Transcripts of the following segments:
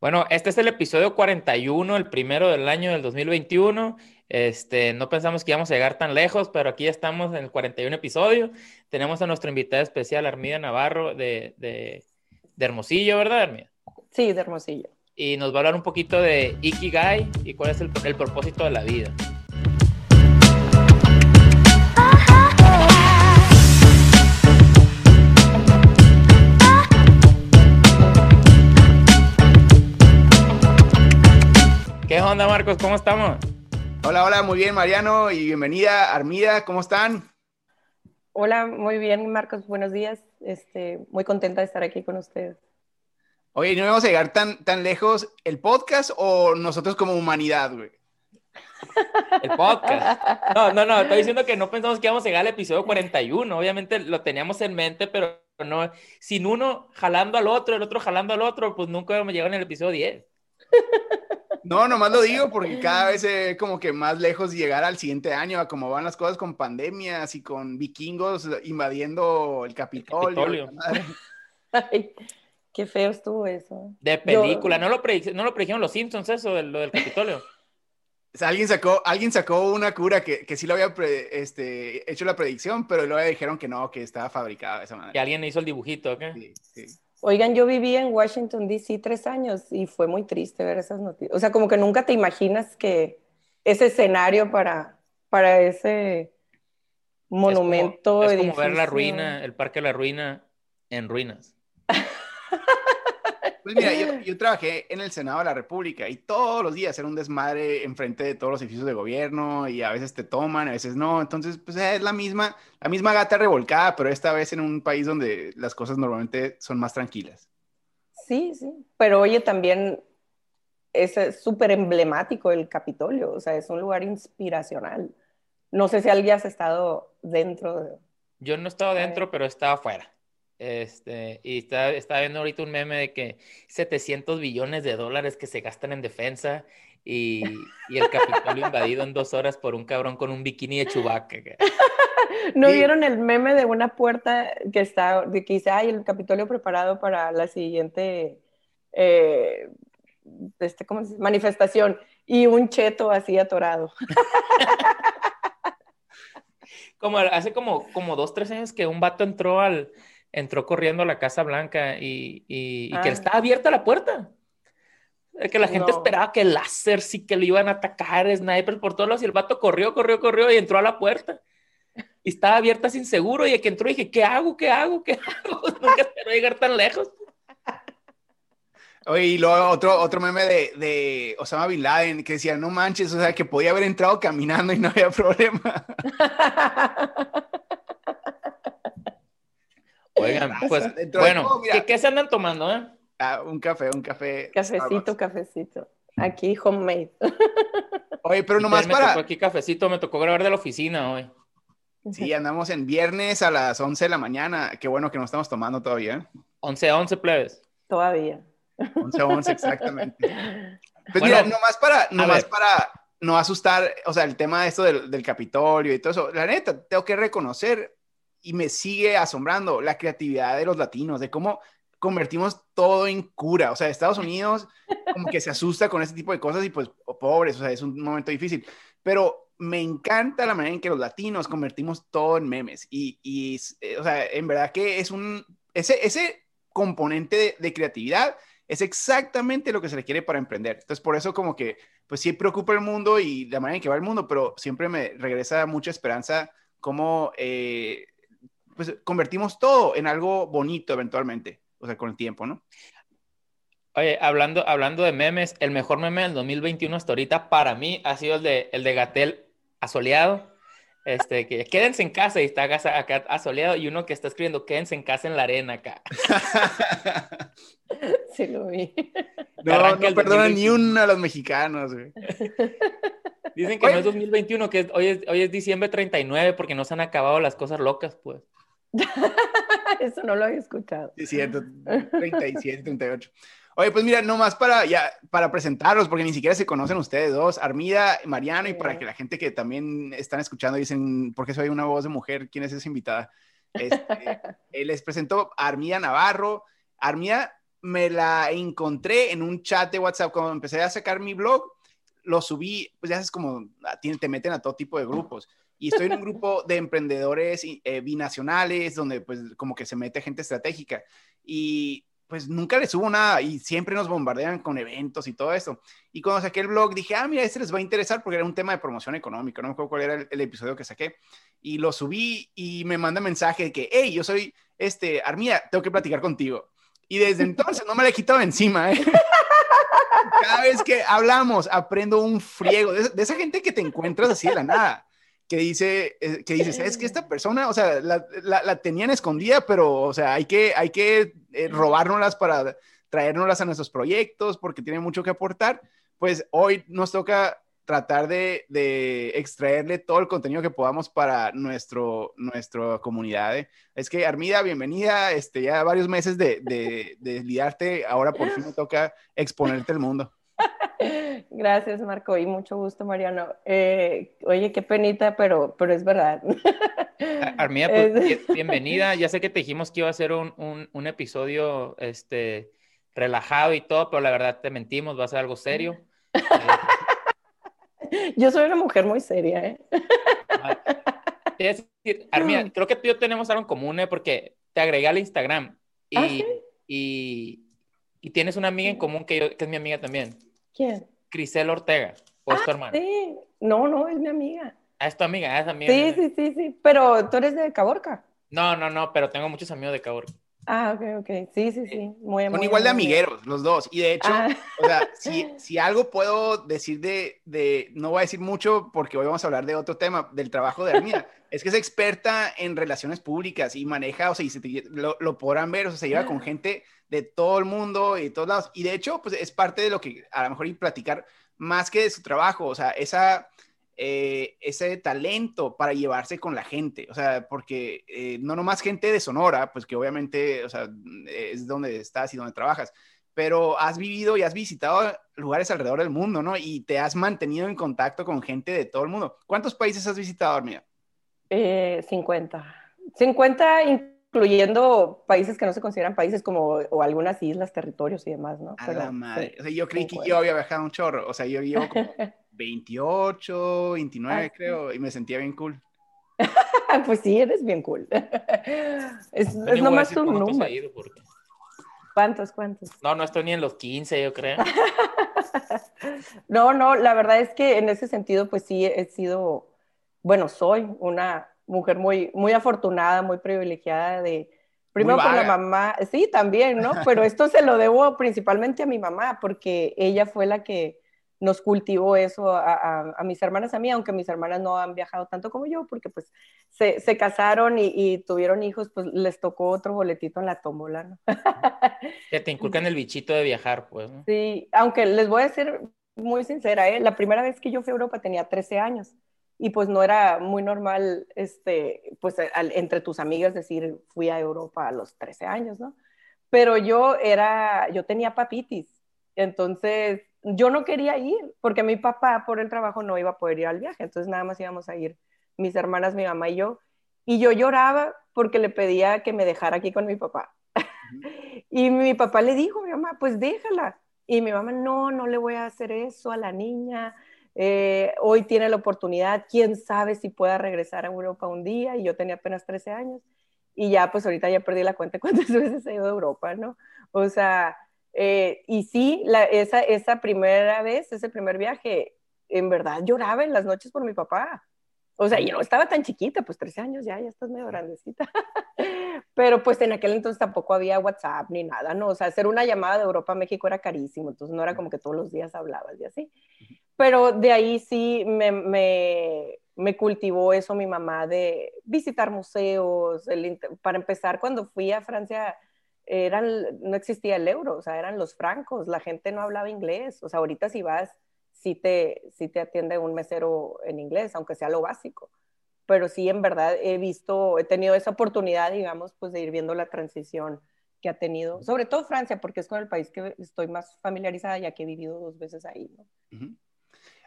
Bueno, este es el episodio 41, el primero del año del 2021. Este, no pensamos que íbamos a llegar tan lejos, pero aquí ya estamos en el 41 episodio. Tenemos a nuestra invitada especial, Armida Navarro, de, de, de Hermosillo, ¿verdad, Armida? Sí, de Hermosillo. Y nos va a hablar un poquito de Ikigai y cuál es el, el propósito de la vida. ¿Qué onda, Marcos? ¿Cómo estamos? Hola, hola, muy bien, Mariano, y bienvenida, Armida, ¿cómo están? Hola, muy bien, Marcos, buenos días. Este, muy contenta de estar aquí con ustedes. Oye, ¿no vamos a llegar tan, tan lejos el podcast o nosotros como humanidad, güey? El podcast. No, no, no, estoy diciendo que no pensamos que íbamos a llegar al episodio 41. Obviamente lo teníamos en mente, pero no, sin uno jalando al otro, el otro jalando al otro, pues nunca íbamos a llegar en el episodio 10. No, nomás lo digo porque cada vez es como que más lejos llegar al siguiente año, a cómo van las cosas con pandemias y con vikingos invadiendo el Capitolio. Ay, qué feo estuvo eso. De película, ¿no, lo ¿no lo predijeron los Simpsons eso, de, lo del Capitolio? alguien, sacó, alguien sacó una cura que, que sí lo había este, hecho la predicción, pero luego dijeron que no, que estaba fabricada de esa manera. Que alguien hizo el dibujito, ¿ok? Sí, sí. Oigan, yo viví en Washington, D.C. tres años y fue muy triste ver esas noticias. O sea, como que nunca te imaginas que ese escenario para, para ese monumento. Es como, ver la ruina, el Parque de la Ruina en ruinas. Pues mira, yo, trabajé en el Senado de la República y todos los días era un desmadre enfrente de todos los edificios de gobierno y a veces te toman, a veces no. Entonces, pues es la misma, la misma gata revolcada, pero esta vez en un país donde las cosas normalmente son más tranquilas. Sí, sí. Pero oye, también es súper emblemático el Capitolio, o sea, es un lugar inspiracional. No sé si alguien has estado dentro. De... Yo no he estado dentro, pero estaba afuera. Este, y está, está viendo ahorita un meme de que 700 billones de dólares que se gastan en defensa y, y el Capitolio invadido en dos horas por un cabrón con un bikini de chubaca. ¿No vieron el meme de una puerta que está, de que dice, ay, el Capitolio preparado para la siguiente eh, este, ¿cómo se dice? manifestación? Y un cheto así atorado. como hace como, como dos, tres años que un vato entró al, entró corriendo a la Casa Blanca y, y, que ah. estaba abierta la puerta. Que la gente esperaba que el láser sí que lo iban a atacar, snipers por todos lados, y el vato corrió, corrió, corrió y entró a la puerta. Y estaba abierta sin seguro, y el que entró dije, ¿qué hago? ¿Qué hago? ¿Qué hago? Nunca esperó llegar tan lejos. Oye, y luego otro, otro meme de, de, Osama Bin Laden que decía, no manches, o sea, que podía haber entrado caminando y no había problema. Oigan, pues, bueno, ¿qué, se andan tomando, eh? Ah, un café, un café. Cafecito, cafecito. Aquí, homemade. Oye, pero nomás me para... Tocó aquí cafecito, me tocó grabar de la oficina hoy. Sí, andamos en viernes a las 11 de la mañana. Qué bueno que nos estamos tomando todavía. 11 ¿eh? a 11, plebes. Todavía. 11 a 11, exactamente. Pues mira, nomás para, nomás para no asustar, o sea, el tema de esto del, del Capitolio y todo eso. La neta, tengo que reconocer y me sigue asombrando la creatividad de los latinos, de cómo convertimos todo en cura. O sea, Estados Unidos como que se asusta con ese tipo de cosas y pues pobres, o sea, es un momento difícil. Pero me encanta la manera en que los latinos convertimos todo en memes. Y, y eh, o sea, en verdad que es un, ese, ese componente de, creatividad es exactamente lo que se le quiere para emprender. Entonces, por eso como que, pues sí preocupa el mundo y la manera en que va el mundo, pero siempre me regresa mucha esperanza como eh, pues convertimos todo en algo bonito eventualmente, o sea, con el tiempo, ¿no? Oye, hablando, hablando de memes, el mejor meme del 2021 hasta ahorita para mí ha sido el de, el de Gatel asoleado. Este, que quédense en casa y está acá asoleado y uno que está escribiendo quédense en casa en la arena acá. Sí, lo vi. No, no perdona ni uno a los mexicanos, güey. Dicen que no es 2021, que hoy, es, hoy es diciembre 39 porque no se han acabado las cosas locas, pues. Eso no lo había escuchado. Sí, 37, 38. Oye, pues mira, nomás para, ya, para presentarlos, porque ni siquiera se conocen ustedes dos, Armida, Mariano, y para que la gente que también están escuchando dicen, ¿por qué soy una voz de mujer? ¿Quién es esa invitada? Este, les presento a Armida Navarro. Armida me la encontré en un chat de WhatsApp cuando empecé a sacar mi blog, lo subí, pues ya es como, te meten a todo tipo de grupos. Y estoy en un grupo de emprendedores eh, binacionales, donde pues como que se mete gente estratégica. Y pues nunca les subo nada y siempre nos bombardean con eventos y todo eso. Y cuando saqué el blog dije, ah, mira, este les va a interesar porque era un tema de promoción económica, no me acuerdo cuál era el, episodio que saqué. Y lo subí y me manda mensaje de que, hey, yo soy, este, Armía, tengo que platicar contigo. Y desde entonces no me la he quitado encima, ¿eh? Cada vez que hablamos, aprendo un friego de, de esa gente que te encuentras así de la nada que dice, eh, que dices, es que esta persona, o sea, la, la, tenían escondida, pero, o sea, hay que, hay que eh, robárnoslas para traérnoslas a nuestros proyectos porque tiene mucho que aportar. Pues hoy nos toca tratar de, de, extraerle todo el contenido que podamos para nuestro, nuestra comunidad. ¿eh? Es que Armida, bienvenida, este, ya varios meses de, de, de lidiarte, ahora por fin me toca exponerte al mundo. Gracias, Marco, y mucho gusto, Mariano. Eh, oye, qué penita, pero, pero es verdad. Armida, pues, bienvenida. Ya sé que te dijimos que iba a ser un, un, un, episodio este, relajado y todo, pero la verdad te mentimos, va a ser algo serio. Yo soy una mujer muy seria, ¿eh? Armida, creo que tú y yo tenemos algo en común, ¿eh? Porque te agregué al Instagram y, ¿Ah, y, y, tienes una amiga en común que, yo, que es mi amiga también. ¿Quién? Crisel Ortega, o es tu ah, hermana. Sí, no, no, es mi amiga. Ah, es tu amiga, es amiga. Sí, sí, sí, sí, pero tú eres de Caborca. No, no, no, pero tengo muchos amigos de Caborca. Ah, ok, ok. Sí, sí, sí. Muy, Son igual de amigueros, los dos. Y de hecho, ah. o sea, si, si, algo puedo decir de, de, no voy a decir mucho porque hoy vamos a hablar de otro tema, del trabajo de Armida, es que es experta en relaciones públicas y maneja, o sea, y se lo, lo, podrán ver, o sea, se lleva con gente de todo el mundo y de todos lados. Y de hecho, pues es parte de lo que a lo mejor y platicar más que de su trabajo, o sea, esa, eh, ese talento para llevarse con la gente, o sea, porque eh, no nomás gente de Sonora, pues que obviamente, o sea, es donde estás y donde trabajas, pero has vivido y has visitado lugares alrededor del mundo, ¿no? Y te has mantenido en contacto con gente de todo el mundo. ¿Cuántos países has visitado, Armida? Eh, 50. 50 incluyendo países que no se consideran países como o algunas islas, territorios y demás, ¿no? A la madre. o sea, yo creí que yo había viajado un chorro. O sea, yo llevo como 28, 29 ah, creo, y me sentía bien cool. pues sí, eres bien cool. es, es nomás un número. ¿Cuántos, cuántos? No, no estoy ni en los 15, yo creo. no, no, la verdad es que en ese sentido, pues sí, he sido, bueno, soy una mujer muy, muy afortunada, muy privilegiada de, primero con la mamá, sí, también, ¿no? Pero esto se lo debo principalmente a mi mamá, porque ella fue la que nos cultivó eso a, a, mis hermanas, a mí, aunque mis hermanas no han viajado tanto como yo, porque pues se, se casaron y, y, tuvieron hijos, pues les tocó otro boletito en la tómbola, ¿no? que te inculcan el bichito de viajar, pues. ¿no? Sí, aunque les voy a ser muy sincera, ¿eh? la primera vez que yo fui a Europa tenía 13 años y pues no era muy normal, este, pues entre tus amigas decir, fui a Europa a los 13 años, ¿no? Pero yo era, yo tenía papitis, entonces yo no quería ir, porque mi papá por el trabajo no iba a poder ir al viaje, entonces nada más íbamos a ir mis hermanas, mi mamá y yo, y yo lloraba porque le pedía que me dejara aquí con mi papá. y mi papá le dijo, mi mamá, pues déjala. Y mi mamá, no, no le voy a hacer eso a la niña, eh, hoy tiene la oportunidad, quién sabe si pueda regresar a Europa un día, y yo tenía apenas 13 años, y ya pues ahorita ya perdí la cuenta cuántas veces he ido a Europa, ¿no? O sea, eh, y sí, la, esa, esa primera vez, ese primer viaje, en verdad lloraba en las noches por mi papá. O sea, yo no estaba tan chiquita, pues 13 años ya, ya estás medio grandecita. Pero pues en aquel entonces tampoco había WhatsApp ni nada, ¿no? O sea, hacer una llamada de Europa a México era carísimo, entonces no era como que todos los días hablabas y así pero de ahí sí me, me, me, cultivó eso mi mamá de visitar museos. El, para empezar, cuando fui a Francia, eran, no existía el euro, o sea, eran los francos, la gente no hablaba inglés. O sea, ahorita si vas, sí te, sí te atiende un mesero en inglés, aunque sea lo básico. Pero sí, en verdad, he visto, he tenido esa oportunidad, digamos, pues de ir viendo la transición que ha tenido, sobre todo Francia, porque es con el país que estoy más familiarizada, ya que he vivido dos veces ahí, ¿no?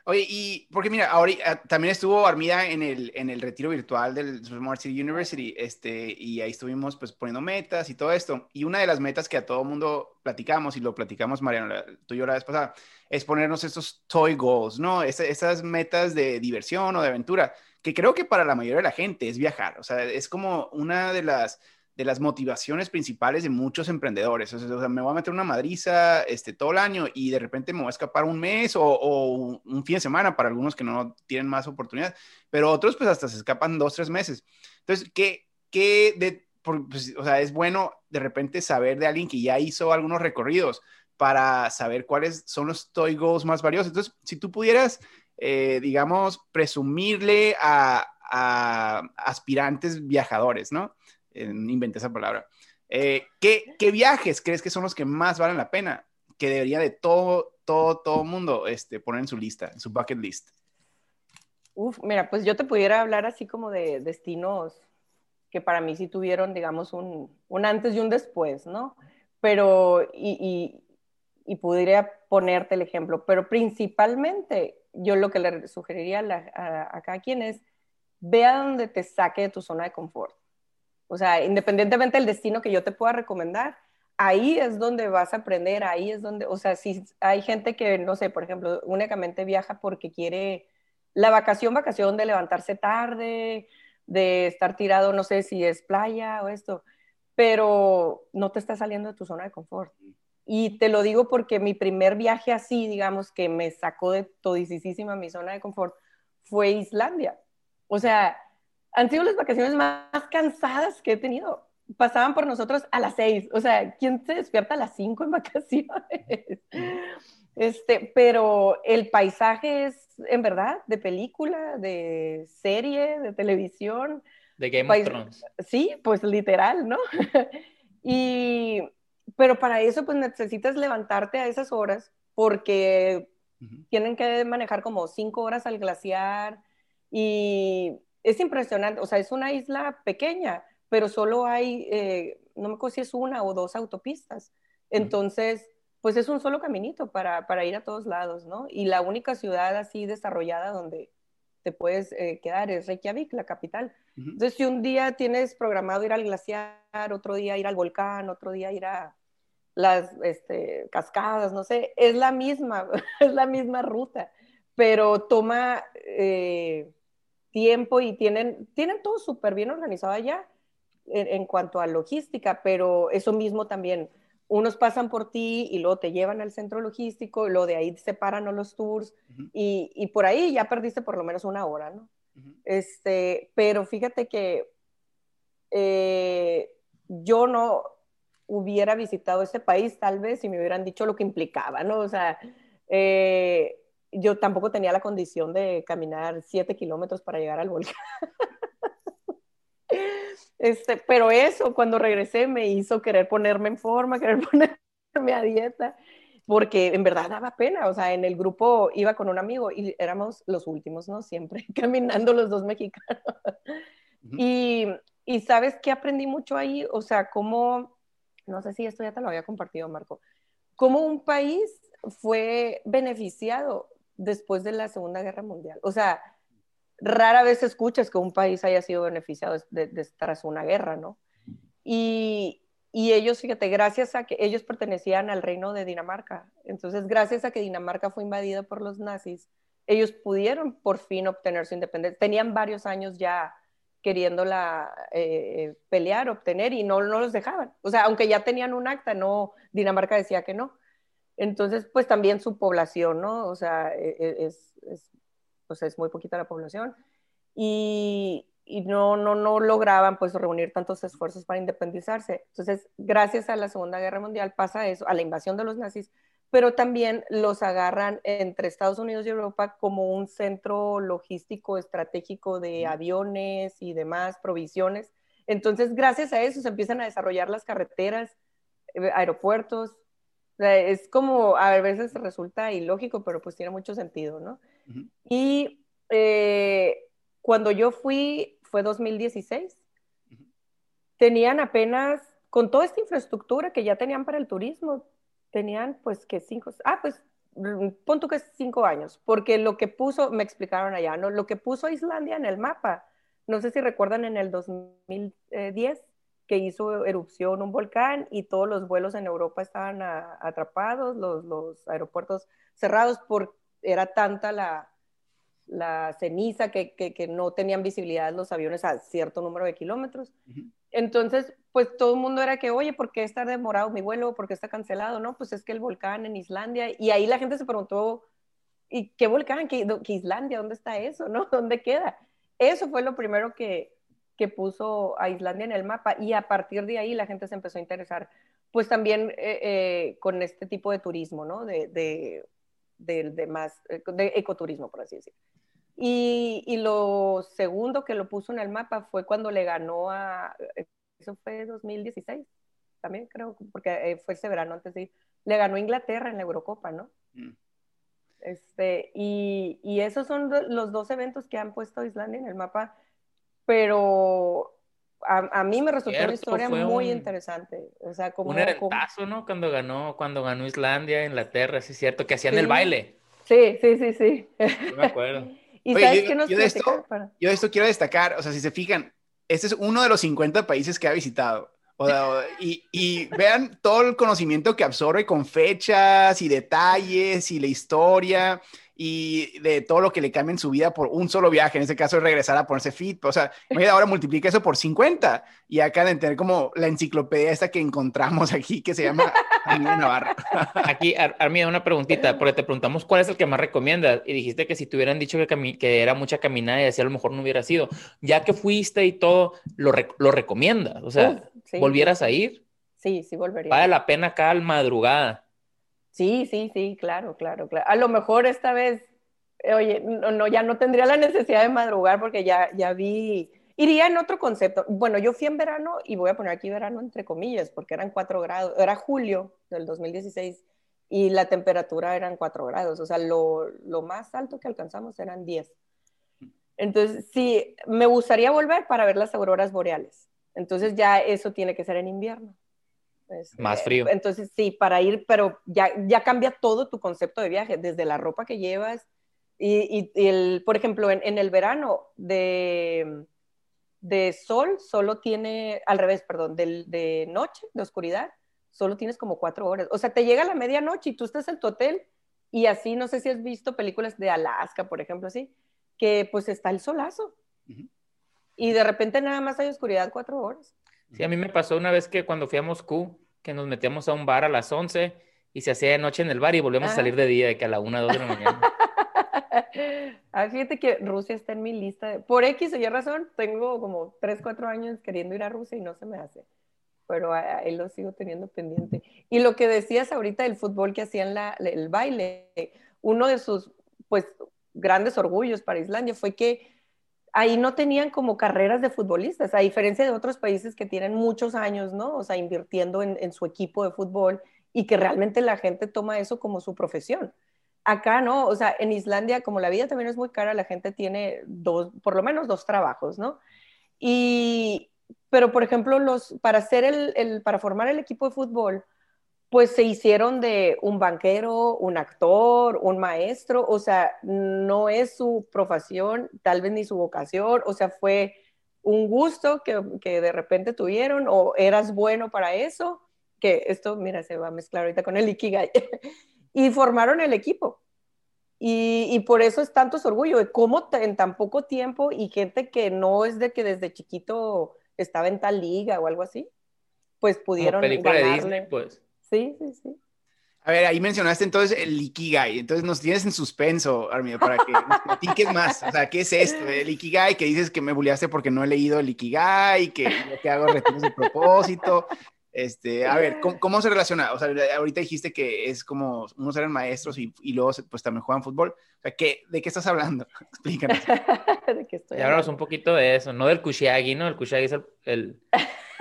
Oye, y porque mira, ahora ah, también estuvo Armida en el, en el retiro virtual del Smart City University, este, y ahí estuvimos pues poniendo metas y todo esto. Y una de las metas que a todo mundo platicamos, y lo platicamos, Mariano, tú y yo la vez pasada, es ponernos estos toy goals, ¿no? esas metas de diversión o de aventura, que creo que para la mayoría de la gente es viajar. O sea, es como una de las de las motivaciones principales de muchos emprendedores. O sea, me voy a meter una madriza este, todo el año y de repente me voy a escapar un mes o, un fin de semana para algunos que no tienen más oportunidad, pero otros pues hasta se escapan dos, tres meses. Entonces, ¿qué, qué pues, o sea, es bueno de repente saber de alguien que ya hizo algunos recorridos para saber cuáles son los toy goals más valiosos. Entonces, si tú pudieras, eh, digamos, presumirle a aspirantes viajadores, ¿no? Inventé esa palabra. Eh, ¿qué, ¿qué, viajes crees que son los que más valen la pena? Que debería de todo, todo, todo mundo este, poner en su lista, en su bucket list. Uf, mira, pues yo te pudiera hablar así como de destinos que para mí sí tuvieron, digamos, un, un antes y un después, ¿no? Pero, y, y, pudiera ponerte el ejemplo, pero principalmente yo lo que le sugeriría a, a cada quien es, vea donde te saque de tu zona de confort. O sea, independientemente del destino que yo te pueda recomendar, ahí es donde vas a aprender, ahí es donde, o sea, si hay gente que, no sé, por ejemplo, únicamente viaja porque quiere la vacación, vacación de levantarse tarde, de estar tirado, no sé si es playa o esto, pero no te está saliendo de tu zona de confort. Y te lo digo porque mi primer viaje así, digamos, que me sacó de todisísima mi zona de confort, fue Islandia. O sea, han sido las vacaciones más cansadas que he tenido. Pasaban por nosotros a las seis. O sea, ¿quién se despierta a las cinco en vacaciones? Este, pero el paisaje es, en verdad, de película, de serie, de televisión. De Game of Thrones. Sí, pues literal, ¿no? y, pero para eso, pues necesitas levantarte a esas horas porque tienen que manejar como cinco horas al glaciar y es impresionante, o sea, es una isla pequeña, pero solo hay, eh, no me acuerdo si es una o dos autopistas. Entonces, pues es un solo caminito para, para, ir a todos lados, ¿no? Y la única ciudad así desarrollada donde te puedes eh, quedar es Reykjavik, la capital. Entonces, si un día tienes programado ir al glaciar, otro día ir al volcán, otro día ir a las este, cascadas, no sé, es la misma, es la misma ruta, pero toma... Eh, tiempo y tienen, tienen todo súper bien organizado allá en, cuanto a logística, pero eso mismo también, unos pasan por ti y luego te llevan al centro logístico, y luego de ahí separan los tours y, y, por ahí ya perdiste por lo menos una hora, ¿no? este, pero fíjate que eh, yo no hubiera visitado ese país tal vez si me hubieran dicho lo que implicaba, ¿no? O sea, eh, yo tampoco tenía la condición de caminar siete kilómetros para llegar al volcán. Este, pero eso, cuando regresé, me hizo querer ponerme en forma, querer ponerme a dieta, porque en verdad daba pena. O sea, en el grupo iba con un amigo y éramos los últimos, ¿no? Siempre caminando los dos mexicanos. y, y sabes que aprendí mucho ahí, o sea, cómo, no sé si esto ya te lo había compartido, Marco, cómo un país fue beneficiado después de la Segunda Guerra Mundial. O sea, rara vez escuchas que un país haya sido beneficiado de, tras una guerra, ¿no? Y, ellos, fíjate, gracias a que ellos pertenecían al reino de Dinamarca, entonces gracias a que Dinamarca fue invadida por los nazis, ellos pudieron por fin obtener su independencia. Tenían varios años ya queriéndola eh, pelear, obtener, y no, no los dejaban. O sea, aunque ya tenían un acta, no, Dinamarca decía que no. Entonces, pues también su población, ¿no? O sea, e, e, es, es, pues es muy poquita la población. Y, y, no, no, no lograban pues reunir tantos esfuerzos para independizarse. Entonces, gracias a la Segunda Guerra Mundial pasa eso, a la invasión de los nazis, pero también los agarran entre Estados Unidos y Europa como un centro logístico estratégico de aviones y demás provisiones. Entonces, gracias a eso se empiezan a desarrollar las carreteras, eh, es como, a veces resulta ilógico, pero pues tiene mucho sentido, ¿no? Y eh, cuando yo fui, fue 2016, tenían apenas, con toda esta infraestructura que ya tenían para el turismo, tenían pues que cinco, ah, pues mm, pon tú que es cinco años, porque lo que puso, me explicaron allá, ¿no? Lo que puso Islandia en el mapa, no sé si recuerdan en el 2010 que hizo erupción un volcán y todos los vuelos en Europa estaban atrapados, los, los, aeropuertos cerrados, por, era tanta la, la ceniza que, que, no tenían visibilidad los aviones a cierto número de kilómetros. Entonces, pues todo el mundo era que, oye, ¿por qué está demorado mi vuelo? ¿Por qué está cancelado? No, pues es que el volcán en Islandia, y ahí la gente se preguntó, ¿y qué volcán? ¿Qué, qué Islandia? ¿Dónde está eso? ¿No? ¿Dónde queda? Eso fue lo primero que, que puso a Islandia en el mapa y a partir de ahí la gente se empezó a interesar, pues también eh, eh, con este tipo de turismo, ¿no? De, de, de, más, eh, de ecoturismo, por así decirlo. Y, y, lo segundo que lo puso en el mapa fue cuando le ganó a, eso fue 2016, también creo, porque fue ese verano antes de ir, le ganó Inglaterra en la Eurocopa, ¿no? Mm. Este, y, y, esos son los dos eventos que han puesto a Islandia en el mapa pero a, mí me resultó una historia muy interesante. O sea, como, un eventazo, ¿no? Cuando ganó, cuando ganó Islandia, Inglaterra, sí es cierto, que hacían el baile. Sí, sí, sí, sí. me acuerdo. ¿Y sabes qué nos yo de, esto, yo de esto quiero destacar, o sea, si se fijan, este es uno de los 50 países que ha visitado. y, y, vean todo el conocimiento que absorbe con fechas y detalles y la historia y de todo lo que le cambia en su vida por un solo viaje, en este caso es regresar a ponerse fit, o sea, ahora multiplica eso por 50 y acá de tener como la enciclopedia esta que encontramos aquí que se llama Armida Navarra. Aquí, Armida, una preguntita, porque te preguntamos cuál es el que más recomiendas y dijiste que si te hubieran dicho que, que era mucha caminada y así a lo mejor no hubiera sido, ya que fuiste y todo, lo, lo recomiendas, o sea, ¿volvieras a ir? Sí, sí, volvería. Vale la pena acá al madrugada. Sí, sí, sí, claro, claro, claro. A lo mejor esta vez, eh, oye, no, ya no tendría la necesidad de madrugar porque ya, ya vi, iría en otro concepto. Bueno, yo fui en verano y voy a poner aquí verano entre comillas porque eran cuatro grados, era julio del 2016 y la temperatura eran cuatro grados, o sea, lo, lo más alto que alcanzamos eran 10. Entonces, sí, me gustaría volver para ver las auroras boreales. Entonces ya eso tiene que ser en invierno. Este, Más frío. Entonces, sí, para ir, pero ya, ya cambia todo tu concepto de viaje, desde la ropa que llevas y, el, por ejemplo, en, el verano de, de sol solo tiene, al revés, perdón, de, de noche, de oscuridad, solo tienes como cuatro horas. O sea, te llega la medianoche y tú estás en tu hotel y así, no sé si has visto películas de Alaska, por ejemplo, así, que pues está el solazo. Y de repente nada más hay oscuridad cuatro horas. Sí, a mí me pasó una vez que cuando fui a Moscú, que nos metíamos a un bar a las 11 y se hacía de noche en el bar y volvíamos a salir de día, de que a la 1, 2 de la mañana. ah, fíjate que Rusia está en mi lista. Por X o Y razón, tengo como 3, 4 años queriendo ir a Rusia y no se me hace. Pero ahí lo sigo teniendo pendiente. Y lo que decías ahorita del fútbol que hacían la, el baile, uno de sus pues grandes orgullos para Islandia fue que ahí no tenían como carreras de futbolistas, a diferencia de otros países que tienen muchos años, ¿no? O sea, invirtiendo en, su equipo de fútbol y que realmente la gente toma eso como su profesión. Acá no, o sea, en Islandia, como la vida también es muy cara, la gente tiene dos, por lo menos dos trabajos, ¿no? Y, pero por ejemplo, los, para, hacer el, para formar el equipo de fútbol, pues se hicieron de un banquero, un actor, un maestro, o sea, no es su profesión, tal vez ni su vocación, o sea, fue un gusto que, que de repente tuvieron o eras bueno para eso, que esto, mira, se va a mezclar ahorita con el Ikigai, y formaron el equipo. Y, y, por eso es tanto orgullo de cómo en tan poco tiempo y gente que no es de que desde chiquito estaba en tal liga o algo así, pues pudieron película de Disney, pues. Sí, sí, sí. A ver, ahí mencionaste entonces el Ikigai, entonces nos tienes en suspenso, Armido, para que nos platiques más. O sea, ¿qué es esto? El Ikigai, que dices que me bulleaste porque no he leído el Ikigai, que lo que hago retiros de propósito. Este, a ver, ¿cómo, se relaciona? O sea, ahorita dijiste que es como unos eran maestros y, y luego pues también juegan fútbol. O sea, ¿qué, ¿de qué estás hablando? Explícanos. ¿De qué estoy y hablamos un poquito de eso, no del Kushiagi, ¿no? El Kushiagi es el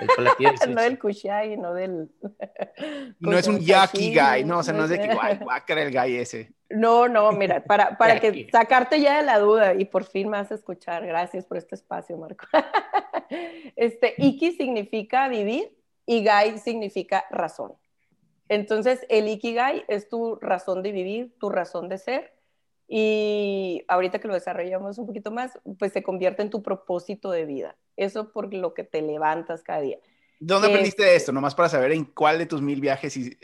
no del Kushiai, no del... no es un Yaki Guy, no, o sea, no es de que va a el guy ese. No, no, mira, para, para que sacarte ya de la duda y por fin me vas a escuchar, gracias por este espacio, Marco. Este, Iki significa vivir y Gai significa razón. Entonces, el Ikigai es tu razón de vivir, tu razón de ser. Y ahorita que lo desarrollamos un poquito más, pues se convierte en tu propósito de vida. Eso por lo que te levantas cada día. ¿Dónde aprendiste esto? Nomás para saber en cuál de tus mil viajes eh,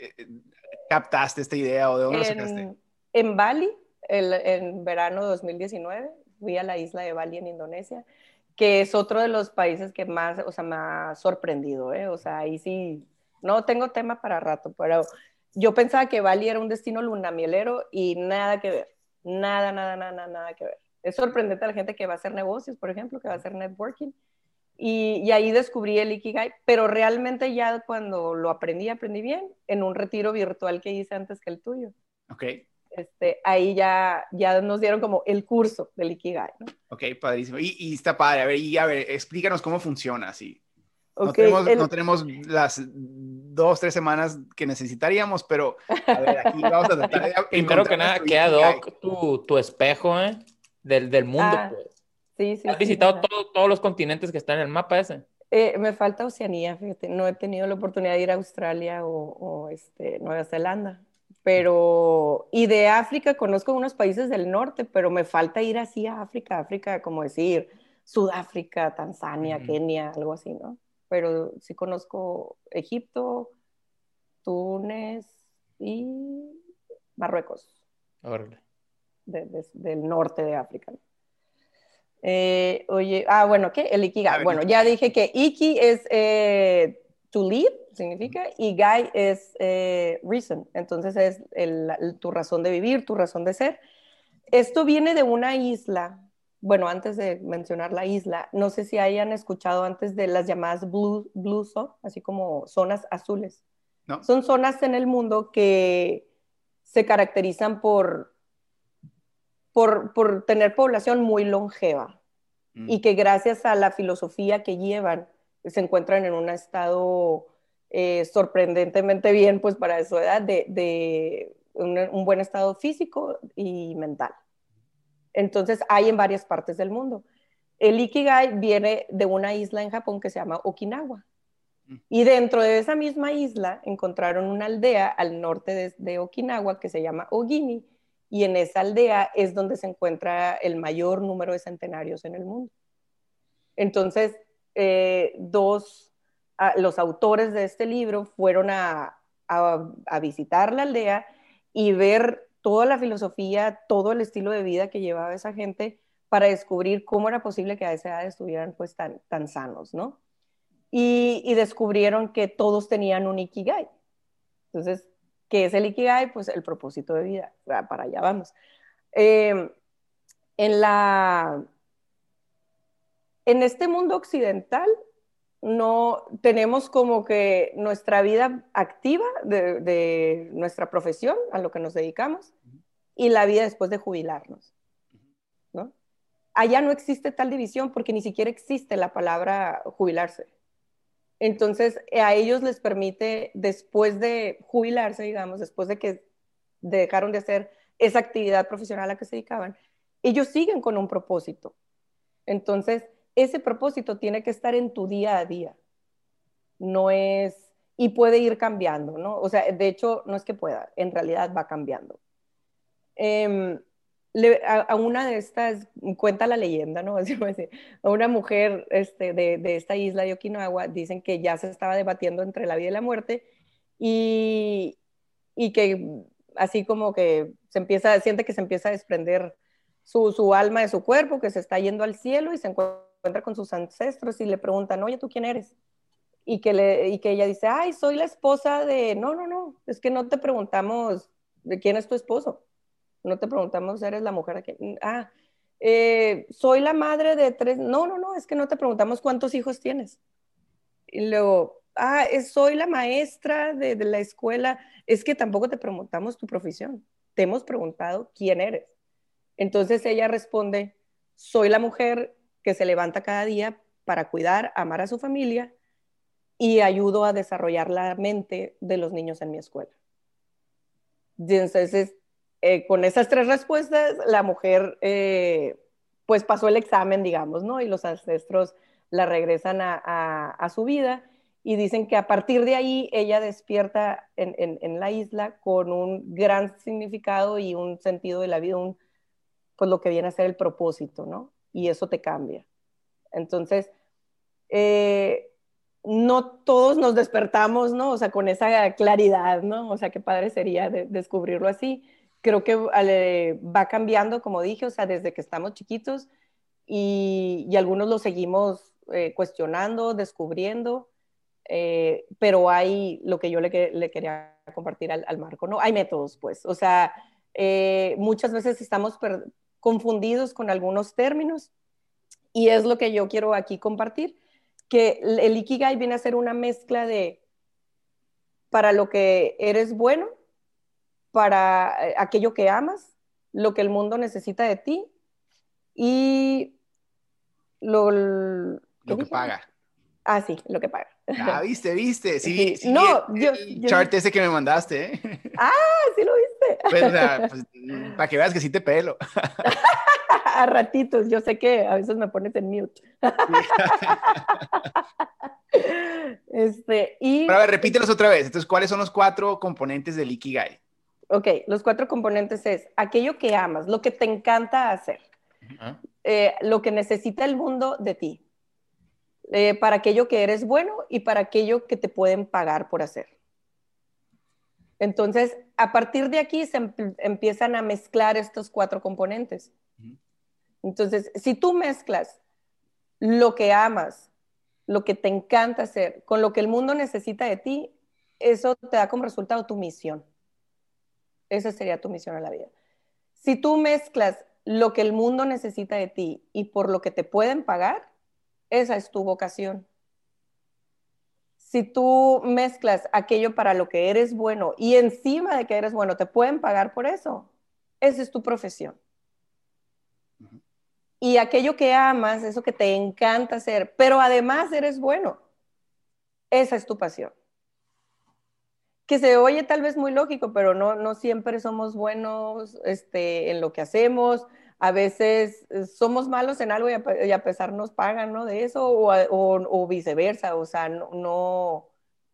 captaste esta idea o de dónde lo sacaste. En Bali, en verano de 2019, fui a la isla de Bali en Indonesia, que es otro de los países que más, o sea, me ha sorprendido, ¿eh? O sea, ahí sí, no tengo tema para rato, pero yo pensaba que Bali era un destino lunamielero y nada que ver, nada, nada, nada, nada que ver. Es sorprendente a la gente que va a hacer negocios, por ejemplo, que va a hacer networking. Y, y, ahí descubrí el Ikigai, pero realmente ya cuando lo aprendí, aprendí bien en un retiro virtual que hice antes que el tuyo. Ok. Este, ahí ya, ya nos dieron como el curso del Ikigai. ¿no? Ok, padrísimo. Y, y, está padre. A ver, y a ver, explícanos cómo funciona así. No, tenemos, no, tenemos, las dos, tres semanas que necesitaríamos, pero a ver, aquí vamos a tratar de Primero que nada, queda doc tu, tu, espejo, ¿eh? Del, del mundo, ah, pues. Sí, sí. ¿Has visitado todo, todos los continentes que están en el mapa ese? Eh, me falta Oceanía, fíjate. No he tenido la oportunidad de ir a Australia o, o este, Nueva Zelanda pero, y de África conozco unos países del norte, pero me falta ir así a África, África, como decir, Sudáfrica, Tanzania, Kenia, algo así, ¿no? Pero sí conozco Egipto, Túnez y Marruecos. del norte de África. Eh, oye, ah, bueno, ¿qué? El Ikigai. Bueno, ya dije que Iki es eh, to lead, significa, y Guy es eh, reason, entonces es tu razón de vivir, tu razón de ser. Esto viene de una isla, bueno, antes de mencionar la isla, no sé si hayan escuchado antes de las llamadas blue, blue zone, así como zonas azules. No. Son zonas en el mundo que se caracterizan por, por, por tener población muy longeva mm. y que gracias a la filosofía que llevan, se encuentran en un estado eh, sorprendentemente bien, pues para su edad, de, un, buen estado físico y mental. Entonces hay en varias partes del mundo. El Ikigai viene de una isla en Japón que se llama Okinawa. Mm. Y dentro de esa misma isla encontraron una aldea al norte de, de Okinawa que se llama Ogimi. Y en esa aldea es donde se encuentra el mayor número de centenarios en el mundo. Entonces, eh, dos, los autores de este libro fueron a, a, visitar la aldea y ver toda la filosofía, todo el estilo de vida que llevaba esa gente para descubrir cómo era posible que a esa edad estuvieran pues tan, sanos, ¿no? Y, descubrieron que todos tenían un ikigai. Entonces, ¿qué es el ikigai? Pues el propósito de vida. Para allá vamos. Eh, en la en este mundo occidental no tenemos como que nuestra vida activa de, nuestra profesión, a lo que nos dedicamos, y la vida después de jubilarnos. ¿no? Allá no existe tal división porque ni siquiera existe la palabra jubilarse. Entonces, a ellos les permite, después de jubilarse, digamos, después de que dejaron de hacer esa actividad profesional a la que se dedicaban, ellos siguen con un propósito. Entonces, ese propósito tiene que estar en tu día a día. No es, y puede ir cambiando, ¿no? O sea, de hecho, no es que pueda, en realidad va cambiando. Em, a, una de estas, cuenta la leyenda, ¿no? Así a una mujer este, de, de, esta isla de Okinawa, dicen que ya se estaba debatiendo entre la vida y la muerte y, y que así como que se empieza, siente que se empieza a desprender su, su, alma de su cuerpo, que se está yendo al cielo y se encuentra encuentra con sus ancestros y le preguntan, oye, ¿tú quién eres? Y que, y que ella dice, ay, soy la esposa de, no, no, no, es que no te preguntamos de quién es tu esposo, no te preguntamos, eres la mujer aquí, ah, eh, soy la madre de tres, no, no, no, es que no te preguntamos cuántos hijos tienes. Y luego, ah, soy la maestra de, de la escuela, es que tampoco te preguntamos tu profesión, te hemos preguntado quién eres. Entonces ella responde, soy la mujer que se levanta cada día para cuidar, amar a su familia y ayudo a desarrollar la mente de los niños en mi escuela. Entonces, eh, con esas tres respuestas, la mujer eh, pues pasó el examen, digamos, ¿no? Y los ancestros la regresan a, su vida y dicen que a partir de ahí ella despierta en, la isla con un gran significado y un sentido de la vida, un, pues lo que viene a ser el propósito, ¿no? Y eso te cambia. Entonces, eh, no todos nos despertamos, ¿no? O sea, con esa claridad, ¿no? O sea, qué padre sería descubrirlo así. Creo que va cambiando, como dije, o sea, desde que estamos chiquitos y, algunos lo seguimos eh, cuestionando, descubriendo, eh, pero hay lo que yo le, quería compartir al, Marco, ¿no? Hay métodos, pues, o sea, muchas veces estamos confundidos con algunos términos y es lo que yo quiero aquí compartir, que el Ikigai viene a ser una mezcla de para lo que eres bueno, para eh, aquello que amas, lo que el mundo necesita de ti y lo, lo que paga. Ah, sí, lo que paga. Ah, viste, viste. Sí, sí, no, yo, chart ese que me mandaste. ¿eh? Ah, sí lo viste. Pues, o sea, pues, para que veas que sí te pelo. a ratitos, yo sé que a veces me pones en mute. este, y... Pero a ver, repítelos otra vez. Entonces, ¿cuáles son los cuatro componentes del Ikigai? Ok, los cuatro componentes es aquello que amas, lo que te encanta hacer, eh, lo que necesita el mundo de ti, eh, para aquello que eres bueno y para aquello que te pueden pagar por hacer. Entonces, a partir de aquí se empiezan a mezclar estos cuatro componentes. Entonces, si tú mezclas lo que amas, lo que te encanta hacer, con lo que el mundo necesita de ti, eso te da como resultado tu misión. Esa sería tu misión en la vida. Si tú mezclas lo que el mundo necesita de ti y por lo que te pueden pagar, esa es tu vocación. Si tú mezclas aquello para lo que eres bueno y encima de que eres bueno te pueden pagar por eso, esa es tu profesión. Y aquello que amas, eso que te encanta hacer, pero además eres bueno, esa es tu pasión. Que se oye tal vez muy lógico, pero no, no siempre somos buenos este, en lo que hacemos. A veces eh, somos malos en algo y a, pesar nos pagan ¿no? de eso, o, o, viceversa. O sea, no,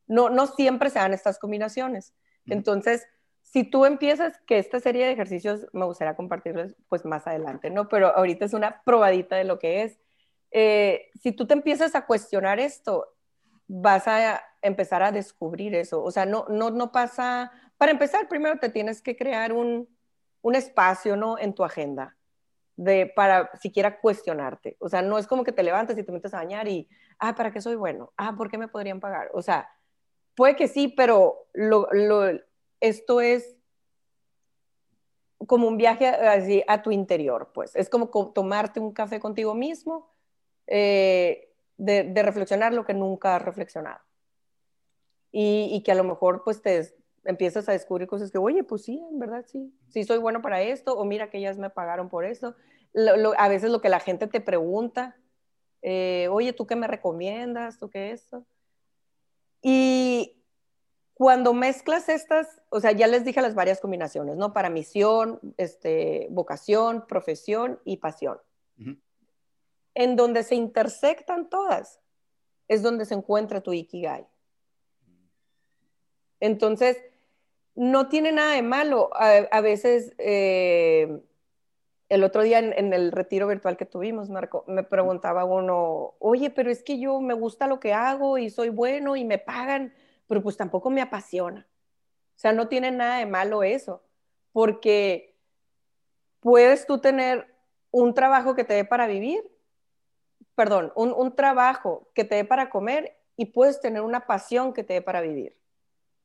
no, no, siempre se dan estas combinaciones. Entonces, si tú empiezas, que esta serie de ejercicios me gustaría compartirles pues más adelante, ¿no? Pero ahorita es una probadita de lo que es. Eh, si tú te empiezas a cuestionar esto, vas a empezar a descubrir eso. O sea, no, no, no pasa, para empezar, primero te tienes que crear un, un espacio, ¿no? En tu agenda. De, para siquiera cuestionarte. O sea, no es como que te levantes y te metes a bañar y, ah, ¿para qué soy bueno? Ah, ¿por qué me podrían pagar? O sea, puede que sí, pero lo, lo, esto es como un viaje así a tu interior, pues. Es como tomarte un café contigo mismo, eh, de, reflexionar lo que nunca has reflexionado. Y, que a lo mejor pues te empiezas a descubrir cosas que, oye, pues sí, en verdad sí, sí soy bueno para esto, o mira que ellas me pagaron por esto. a veces lo que la gente te pregunta, eh, oye, ¿tú qué me recomiendas? ¿Tú qué esto? Y, cuando mezclas estas, o sea, ya les dije las varias combinaciones, ¿no? Para misión, este, vocación, profesión y pasión. En donde se intersectan todas, es donde se encuentra tu Ikigai. Entonces, no tiene nada de malo. A, veces, eh, el otro día en, en, el retiro virtual que tuvimos, Marco, me preguntaba uno, oye, pero es que yo me gusta lo que hago y soy bueno y me pagan pero pues tampoco me apasiona. O sea, no tiene nada de malo eso, porque puedes tú tener un trabajo que te dé para vivir, perdón, un, trabajo que te dé para comer y puedes tener una pasión que te dé para vivir.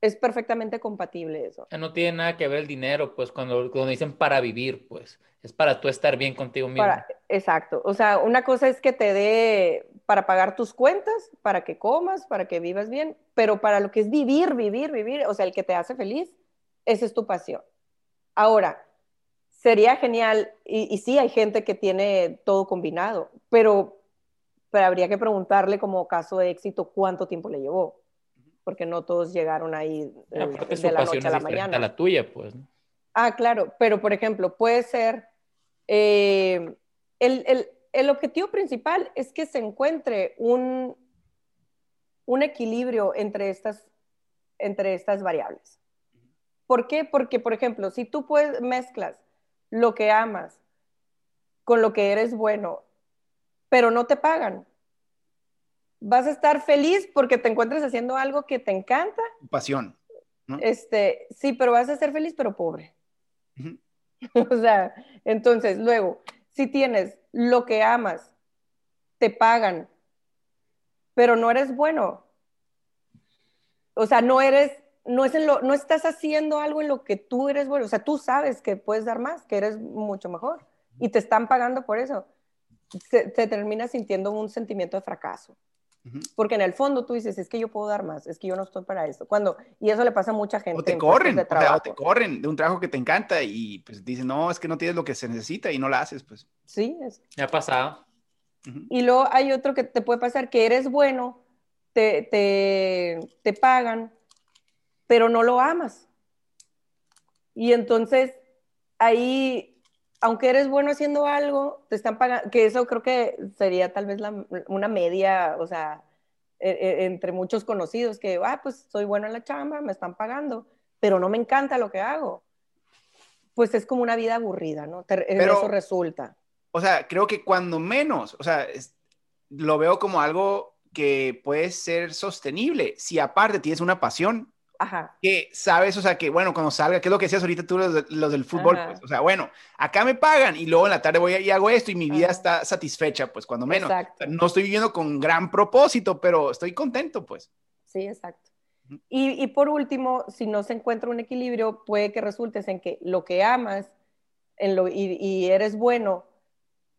Es perfectamente compatible eso. No tiene nada que ver el dinero, pues cuando, cuando dicen para vivir, pues es para tú estar bien contigo mismo. exacto. O sea, una cosa es que te dé para pagar tus cuentas, para que comas, para que vivas bien, pero para lo que es vivir, vivir, vivir, o sea, el que te hace feliz, esa es tu pasión. Ahora, sería genial, y, sí, hay gente que tiene todo combinado, pero, pero habría que preguntarle como caso de éxito cuánto tiempo le llevó, porque no todos llegaron ahí ah, eh, de la noche a la mañana. A la tuya, pues. Ah, claro, pero por ejemplo, puede ser eh, el, el, el objetivo principal es que se encuentre un, un equilibrio entre estas, entre estas variables. ¿Por qué? Porque, por ejemplo, si tú puedes, mezclas lo que amas con lo que eres bueno, pero no te pagan, vas a estar feliz porque te encuentres haciendo algo que te encanta. Pasión. Este, sí, pero vas a ser feliz, pero pobre. o sea, entonces, luego, si tienes lo que amas, te pagan, pero no eres bueno. O sea, no eres, no es en lo, no estás haciendo algo en lo que tú eres bueno. O sea, tú sabes que puedes dar más, que eres mucho mejor y te están pagando por eso. Se, termina sintiendo un sentimiento de fracaso. Porque en el fondo tú dices, es que yo puedo dar más, es que yo no estoy para eso. Cuando, y eso le pasa a mucha gente. O te corren, de o te corren de un trabajo que te encanta y pues dicen, no, es que no tienes lo que se necesita y no lo haces, pues. Sí, es. Me ha pasado. Y luego hay otro que te puede pasar, que eres bueno, te, te, te pagan, pero no lo amas. Y entonces ahí, aunque eres bueno haciendo algo, te están pagando, que eso creo que sería tal vez una media, o sea, e, e, entre muchos conocidos, que, ah, pues soy bueno en la chamba, me están pagando, pero no me encanta lo que hago. Pues es como una vida aburrida, ¿no? eso resulta o sea, creo que cuando menos, o sea, lo veo como algo que puede ser sostenible. Si aparte tienes una pasión, que sabes, o sea, que bueno, cuando salga, ¿qué es lo que decías ahorita tú, los, del fútbol? Pues, o sea, bueno, acá me pagan y luego en la tarde voy y hago esto y mi vida está satisfecha, pues cuando menos. no estoy viviendo con gran propósito, pero estoy contento, pues. Sí, exacto. Y, y, por último, si no se encuentra un equilibrio, puede que resultes en que lo que amas en lo, y, y eres bueno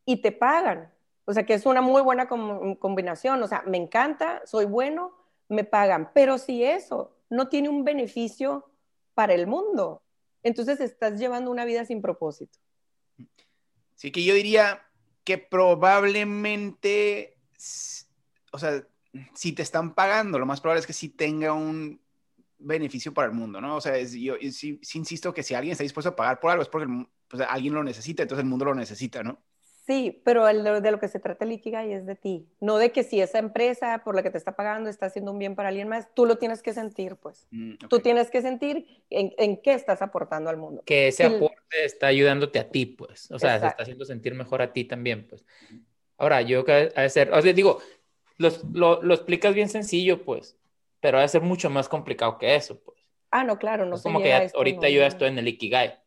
y te pagan. O sea, que es una muy buena combinación. O sea, me encanta, soy bueno, me pagan. Pero si eso no tiene un beneficio para el mundo, entonces estás llevando una vida sin propósito. Sí, que yo diría que probablemente, o sea, si te están pagando, lo más probable es que sí tenga un beneficio para el mundo, ¿no? O sea, yo, sí, insisto que si alguien está dispuesto a pagar por algo es porque pues, alguien lo necesita, entonces el mundo lo necesita, ¿no? Sí, pero de lo que se trata el Ikigai es de ti, no de que si esa empresa por la que te está pagando está haciendo un bien para alguien más, tú lo tienes que sentir, pues. Mm, tú tienes que sentir en, qué estás aportando al mundo. Que ese aporte está ayudándote a ti, pues. O sea, se está haciendo sentir mejor a ti también, pues. Ahora, yo que ha de ser, o sea, digo, lo, lo, explicas bien sencillo, pues, pero ha de ser mucho más complicado que eso, pues. Ah, no, claro, no es como que ahorita yo ya estoy en el Ikigai,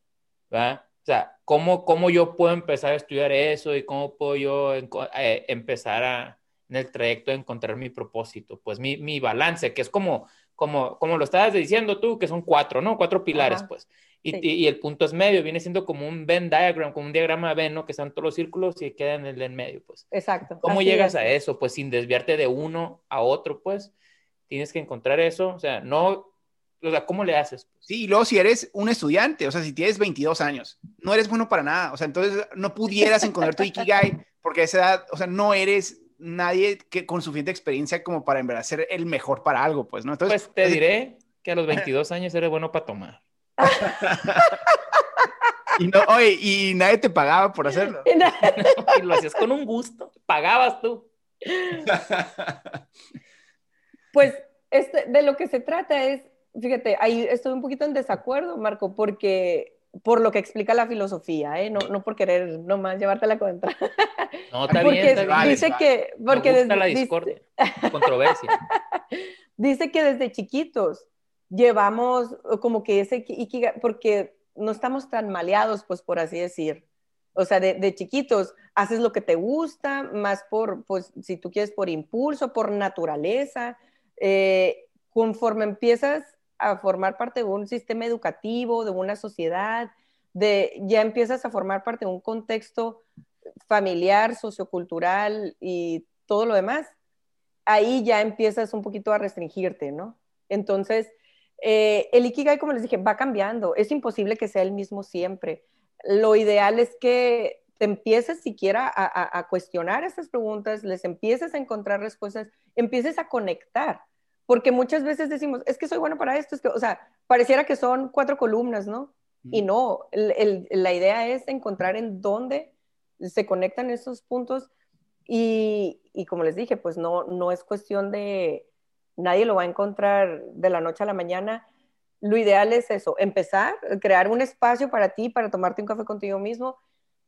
¿verdad? O sea, ¿cómo, ¿cómo yo puedo empezar a estudiar eso y cómo puedo yo eh, empezar a, en el trayecto a encontrar mi propósito? Pues mi, mi, balance, que es como, como, como lo estabas diciendo tú, que son cuatro, ¿no? Cuatro pilares, pues. Y, y, el punto es medio, viene siendo como un Venn diagram, como un diagrama Venn, ¿no? Que están todos los círculos y quedan en el en medio, pues. Exacto. ¿Cómo llegas a eso? Pues sin desviarte de uno a otro, pues. Tienes que encontrar eso, o sea, no o sea, ¿cómo le haces? Sí, y luego si eres un estudiante, o sea, si tienes 22 años, no eres bueno para nada, o sea, entonces no pudieras encontrar tu Ikigai porque a esa edad, o sea, no eres nadie que con suficiente experiencia como para en verdad ser el mejor para algo, pues, ¿no? Entonces, pues te diré que a los 22 años eres bueno para tomar. y no, oye, y nadie te pagaba por hacerlo. y lo hacías con un gusto, pagabas tú. pues este, de lo que se trata es fíjate, ahí estoy un poquito en desacuerdo, Marco, porque por lo que explica la filosofía, ¿eh? no, no por querer nomás llevarte la contra. No, está bien, dice que, porque Me gusta la discordia, controversia. Dice que desde chiquitos llevamos como que ese porque no estamos tan maleados, pues por así decir. O sea, de, de, chiquitos haces lo que te gusta, más por, pues, si tú quieres, por impulso, por naturaleza. Eh, conforme empiezas a formar parte de un sistema educativo, de una sociedad, de, ya empiezas a formar parte de un contexto familiar, sociocultural y todo lo demás, ahí ya empiezas un poquito a restringirte, ¿no? Entonces, eh, el Ikigai, como les dije, va cambiando. Es imposible que sea el mismo siempre. Lo ideal es que te empieces siquiera a, cuestionar estas preguntas, les empieces a encontrar respuestas, empieces a conectar porque muchas veces decimos, es que soy bueno para esto, es que, o sea, pareciera que son cuatro columnas, ¿no? Y no, la idea es encontrar en dónde se conectan esos puntos y, y, como les dije, pues no, no es cuestión de, nadie lo va a encontrar de la noche a la mañana. Lo ideal es eso, empezar, crear un espacio para ti, para tomarte un café contigo mismo,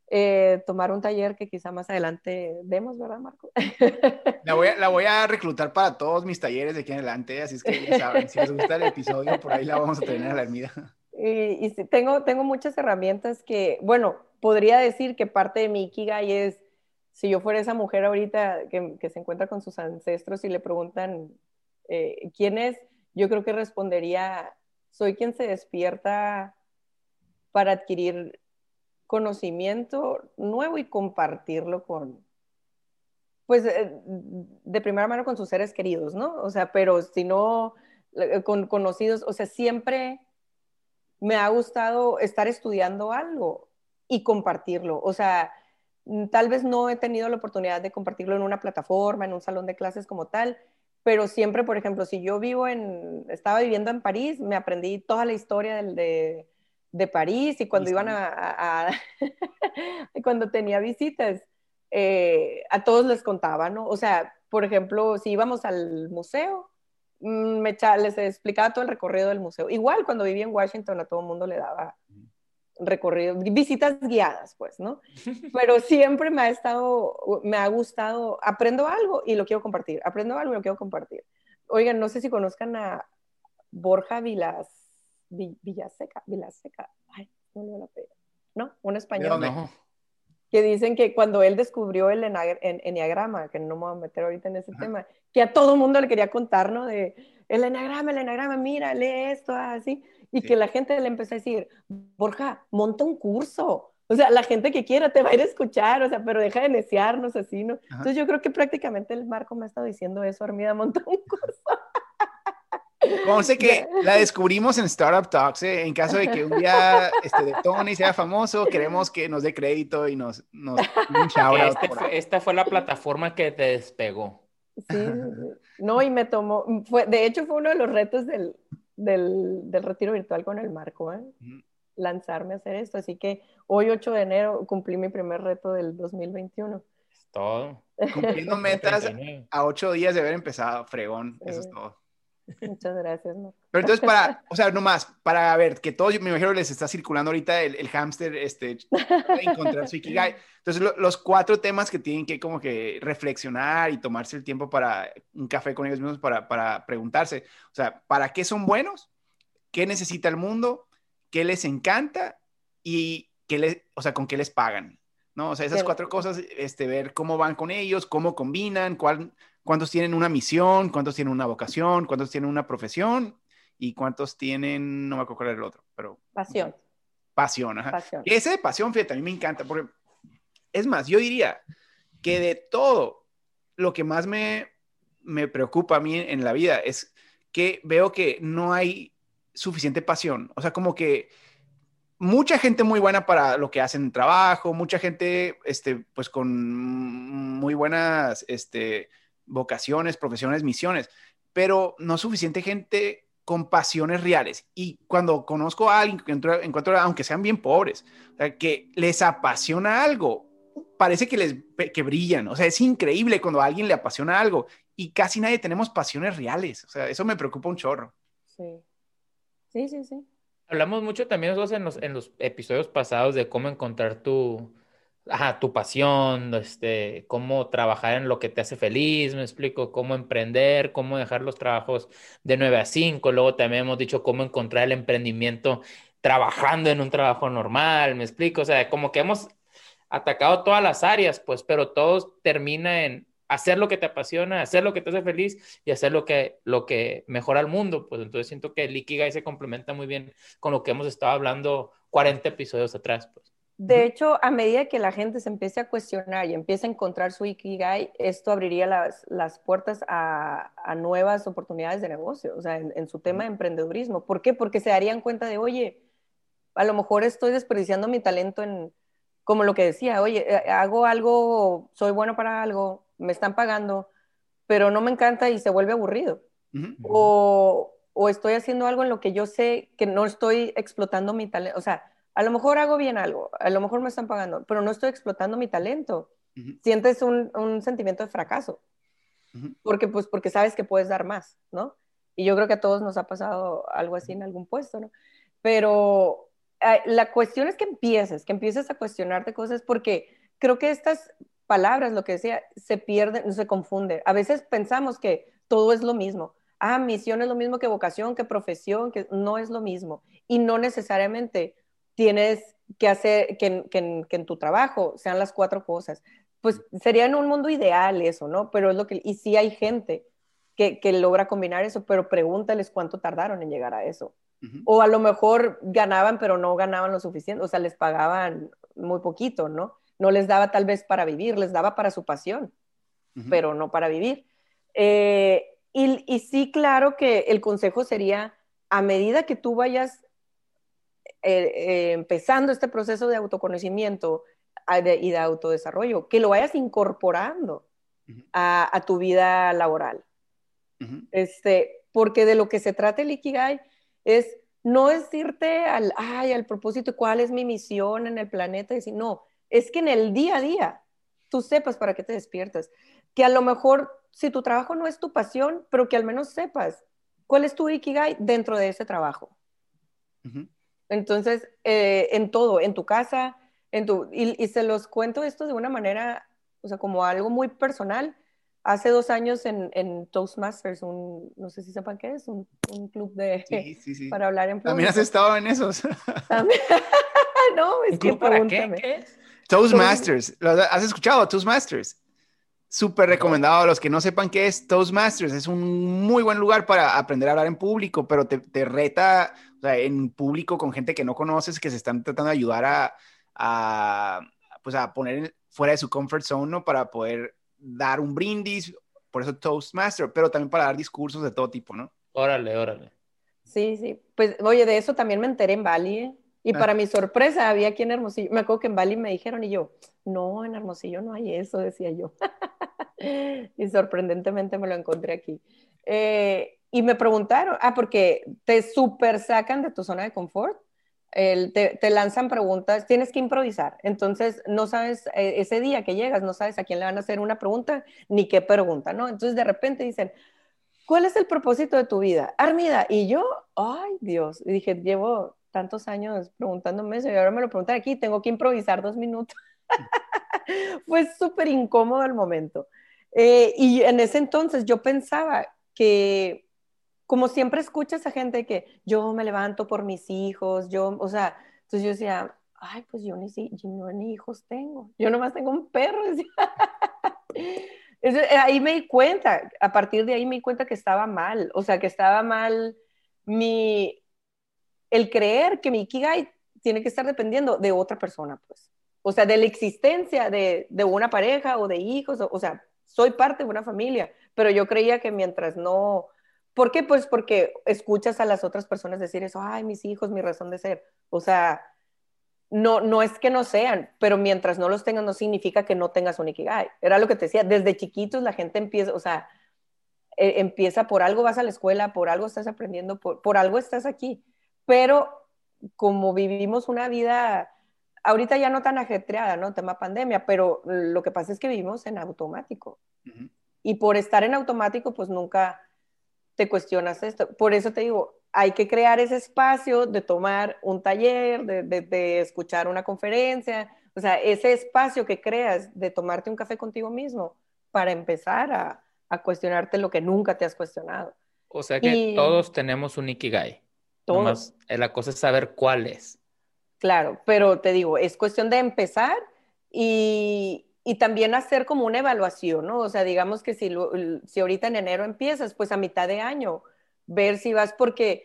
eh, tomar un taller que quizá más adelante demos, ¿verdad, Marco? La voy, a, la voy, a, reclutar para todos mis talleres de aquí en adelante, así es que ya saben, si les gusta el episodio, por ahí la vamos a tener a la hermida. Y, y tengo, tengo muchas herramientas que, bueno, podría decir que parte de mi Ikigai es, si yo fuera esa mujer ahorita que, que se encuentra con sus ancestros y le preguntan eh, quién es, yo creo que respondería, soy quien se despierta para adquirir conocimiento nuevo y compartirlo con, pues, eh, de primera mano con sus seres queridos, ¿no? O sea, pero si no, eh, con conocidos, o sea, siempre me ha gustado estar estudiando algo y compartirlo. O sea, tal vez no he tenido la oportunidad de compartirlo en una plataforma, en un salón de clases como tal, pero siempre, por ejemplo, si yo vivo en, estaba viviendo en París, me aprendí toda la historia de, de París y cuando iban a, cuando tenía visitas, eh, a todos les contaba, ¿no? O sea, por ejemplo, si íbamos al museo, mm, me les explicaba todo el recorrido del museo. Igual cuando vivía en Washington a todo el mundo le daba recorrido, visitas guiadas, pues, ¿no? Pero siempre me ha estado, me ha gustado, aprendo algo y lo quiero compartir, aprendo algo y lo quiero compartir. Oigan, no sé si conozcan a Borja Vilas, Villaseca, Villaseca, ay, no le la ¿no? Un español. Que dicen que cuando él descubrió el enneagrama, que no me voy a meter ahorita en ese tema, que a todo mundo le quería contar, ¿no? De el enneagrama, el enneagrama, mira, lee esto, así y que la gente le empezó a decir, Borja, monta un curso. O sea, la gente que quiera te va a ir a escuchar, o sea, pero deja de neciarnos así, ¿no? Entonces yo creo que prácticamente el Marco me ha estado diciendo eso, Armida, monta un curso. Sé que la descubrimos en Startup Talks, ¿eh? en caso de que un día este, Tony sea famoso, queremos que nos dé crédito y nos, nos un este esta fue la plataforma que te despegó. Sí, no, y me tomó, fue, de hecho fue uno de los retos del, del, del retiro virtual con el Marco, ¿eh? lanzarme a hacer esto. Así que hoy, 8 de enero, cumplí mi primer reto del 2021. Es todo. Cumpliendo metas a 8 días de haber empezado, fregón, eso es todo. Muchas gracias, Pero entonces, para, o sea, nomás, para ver, que todos, me imagino les está circulando ahorita el, el hámster, este, encontrar su Ikigai. Entonces, los cuatro temas que tienen que como que reflexionar y tomarse el tiempo para un café con ellos mismos para, para preguntarse, o sea, ¿para qué son buenos? ¿Qué necesita el mundo? ¿Qué les encanta? Y qué les, o sea, con qué les pagan. ¿no? O sea, esas cuatro cosas, este, ver cómo van con ellos, cómo combinan, cuál, cuántos tienen una misión, cuántos tienen una vocación, cuántos tienen una profesión y cuántos tienen, no me acuerdo cuál era el otro, pero... Pasión. Pasión, ajá. Ese de pasión, fíjate, a mí me encanta, porque es más, yo diría que de todo lo que más me, me preocupa a mí en la vida es que veo que no hay suficiente pasión, o sea, como que mucha gente muy buena para lo que hacen en trabajo, mucha gente, este, pues con muy buenas, este, vocaciones, profesiones, misiones, pero no suficiente gente con pasiones reales. Y cuando conozco a alguien que encuentro, aunque sean bien pobres, que les apasiona algo, parece que les que brillan. O sea, es increíble cuando a alguien le apasiona algo y casi nadie tenemos pasiones reales. O sea, eso me preocupa un chorro. Sí, sí, sí. sí. Hablamos mucho también en los, en los episodios pasados de cómo encontrar tu, ajá, tu pasión, este, cómo trabajar en lo que te hace feliz, me explico, cómo emprender, cómo dejar los trabajos de 9 a 5, luego también hemos dicho cómo encontrar el emprendimiento trabajando en un trabajo normal, me explico, o sea, como que hemos atacado todas las áreas, pues, pero todo termina en hacer lo que te apasiona, hacer lo que te hace feliz y hacer lo que, lo que mejora al mundo, pues entonces siento que el Ikigai se complementa muy bien con lo que hemos estado hablando 40 episodios atrás, pues. De hecho, a medida que la gente se empiece a cuestionar y empiece a encontrar su Ikigai, esto abriría las, las puertas a, a, nuevas oportunidades de negocio, o sea, en, su tema de emprendedurismo. ¿Por qué? Porque se darían cuenta de, oye, a lo mejor estoy desperdiciando mi talento en, como lo que decía, oye, eh, hago algo, soy bueno para algo, me están pagando, pero no me encanta y se vuelve aburrido. o, o estoy haciendo algo en lo que yo sé que no estoy explotando mi talento, o sea, a lo mejor hago bien algo, a lo mejor me están pagando, pero no estoy explotando mi talento. Sientes un, un, sentimiento de fracaso. porque pues porque sabes que puedes dar más, ¿no? Y yo creo que a todos nos ha pasado algo así en algún puesto, ¿no? Pero eh, la cuestión es que empieces, que empieces a cuestionarte cosas porque creo que estas palabras, lo que decía, se pierden, se confunde. A veces pensamos que todo es lo mismo. Ah, misión es lo mismo que vocación, que profesión, que no es lo mismo. Y no necesariamente tienes que hacer que, en tu trabajo sean las cuatro cosas. Pues sería en un mundo ideal eso, ¿no? Pero es lo que, y sí hay gente que, que logra combinar eso, pero pregúntales cuánto tardaron en llegar a eso. O a lo mejor ganaban, pero no ganaban lo suficiente, o sea, les pagaban muy poquito, ¿no? No les daba tal vez para vivir, les daba para su pasión, pero no para vivir. Eh, y, y, sí, claro que el consejo sería, a medida que tú vayas eh, eh, empezando este proceso de autoconocimiento y de autodesarrollo, que lo vayas incorporando a, a, tu vida laboral. este, porque de lo que se trata el Ikigai es no es irte al, ay, al propósito, cuál es mi misión en el planeta, y decir, no, es que en el día a día tú sepas para qué te despiertas. Que a lo mejor, si tu trabajo no es tu pasión, pero que al menos sepas cuál es tu Ikigai dentro de ese trabajo. Entonces, eh, en todo, en tu casa, en tu, y, y, se los cuento esto de una manera, o sea, como algo muy personal hace dos años en, en, Toastmasters, un, no sé si sepan qué es, un, un club de, sí, sí, sí. para hablar en público. También has estado en esos. no, es que para qué? ¿Qué Toastmasters, ¿has escuchado Toastmasters? Súper recomendado a los que no sepan qué es Toastmasters. Es un muy buen lugar para aprender a hablar en público, pero te, te reta o sea, en público con gente que no conoces, que se están tratando de ayudar a, a pues a poner fuera de su comfort zone, ¿no? Para poder dar un brindis, por eso Toastmaster, pero también para dar discursos de todo tipo, ¿no? Órale, órale. Sí, sí. Pues, oye, de eso también me enteré en Bali, ¿eh? Y ah. para mi sorpresa, había aquí en Hermosillo. Me acuerdo que en Bali me dijeron y yo, no, en Hermosillo no hay eso, decía yo. y sorprendentemente me lo encontré aquí. Eh, y me preguntaron, ah, porque te super sacan de tu zona de confort te, lanzan preguntas, tienes que improvisar. Entonces, no sabes, eh, ese día que llegas, no sabes a quién le van a hacer una pregunta ni qué pregunta, ¿no? Entonces, de repente dicen, ¿cuál es el propósito de tu vida? Armida. Y yo, ay Dios, y dije, llevo tantos años preguntándome eso y ahora me lo preguntan aquí, tengo que improvisar dos minutos. Fue súper incómodo el momento. Eh, y en ese entonces yo pensaba que como siempre escuchas a gente que yo me levanto por mis hijos, yo, o sea, entonces yo decía, ay, pues yo ni, yo no, ni hijos tengo, yo nomás tengo un perro. ahí me di cuenta, a partir de ahí me di cuenta que estaba mal, o sea, que estaba mal mi, el creer que mi Ikigai tiene que estar dependiendo de otra persona, pues. O sea, de la existencia de, de una pareja o de hijos, o, sea, soy parte de una familia, pero yo creía que mientras no ¿Por qué? Pues porque escuchas a las otras personas decir eso, ay, mis hijos, mi razón de ser. O sea, no, no es que no sean, pero mientras no los tengas no significa que no tengas un ikigai. Era lo que te decía, desde chiquitos la gente empieza, o sea, e, empieza por algo vas a la escuela, por algo estás aprendiendo, por, por algo estás aquí. Pero como vivimos una vida, ahorita ya no tan ajetreada, ¿no? Tema pandemia, pero lo que pasa es que vivimos en automático. Y por estar en automático, pues nunca te cuestionas esto. Por eso te digo, hay que crear ese espacio de tomar un taller, de, escuchar una conferencia, o sea, ese espacio que creas de tomarte un café contigo mismo para empezar a, cuestionarte lo que nunca te has cuestionado. O sea que todos tenemos un Ikigai. Todos. Eh, la cosa es saber cuál es. Claro, pero te digo, es cuestión de empezar y, también hacer como una evaluación, ¿no? O sea, digamos que si, si ahorita en enero empiezas, pues a mitad de año, ver si vas, porque